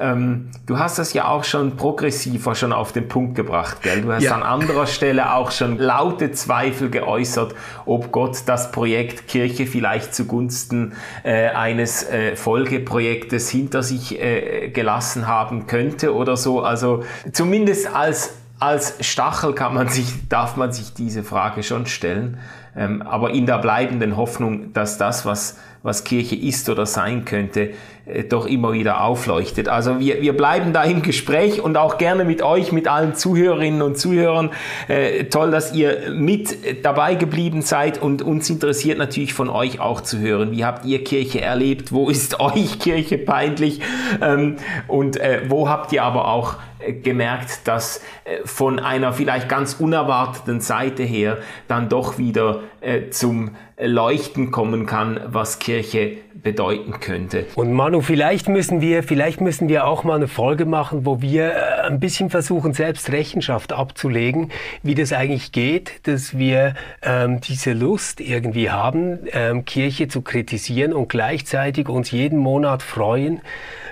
S3: ähm, du hast das ja auch schon progressiver schon auf den Punkt gebracht, gell? Du hast ja. an anderer Stelle auch schon laute Zweifel geäußert, ob Gott das Projekt Kirche vielleicht zugunsten äh, eines äh, Folgeprojektes hinter sich äh, gelassen haben könnte oder so. Also zumindest als als Stachel kann man sich, darf man sich diese Frage schon stellen, ähm, aber in der bleibenden Hoffnung, dass das, was was Kirche ist oder sein könnte, doch immer wieder aufleuchtet. Also wir, wir bleiben da im Gespräch und auch gerne mit euch, mit allen Zuhörerinnen und Zuhörern. Äh, toll, dass ihr mit dabei geblieben seid und uns interessiert natürlich von euch auch zu hören. Wie habt ihr Kirche erlebt? Wo ist euch Kirche peinlich? Ähm, und äh, wo habt ihr aber auch äh, gemerkt, dass äh, von einer vielleicht ganz unerwarteten Seite her dann doch wieder äh, zum Leuchten kommen kann, was Kirche bedeuten könnte.
S2: Und Manu, vielleicht müssen wir, vielleicht müssen wir auch mal eine Folge machen, wo wir ein bisschen versuchen, selbst Rechenschaft abzulegen, wie das eigentlich geht, dass wir ähm, diese Lust irgendwie haben, ähm, Kirche zu kritisieren und gleichzeitig uns jeden Monat freuen,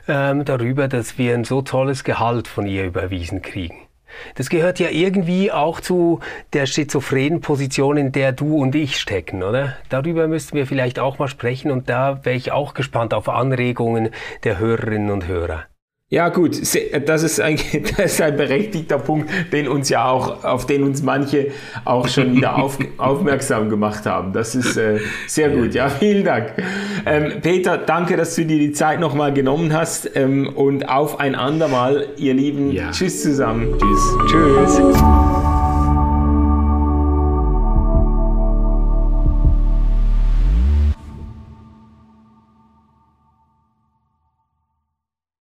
S2: ähm, darüber, dass wir ein so tolles Gehalt von ihr überwiesen kriegen. Das gehört ja irgendwie auch zu der schizophrenen Position, in der du und ich stecken, oder? Darüber müssten wir vielleicht auch mal sprechen und da wäre ich auch gespannt auf Anregungen der Hörerinnen und Hörer.
S3: Ja gut, das ist, ein, das ist ein berechtigter Punkt, den uns ja auch, auf den uns manche auch schon wieder auf, aufmerksam gemacht haben. Das ist äh, sehr gut. Ja, vielen Dank. Ähm, Peter, danke, dass du dir die Zeit nochmal genommen hast ähm, und auf ein andermal, ihr Lieben. Ja. Tschüss zusammen. Tschüss. Tschüss.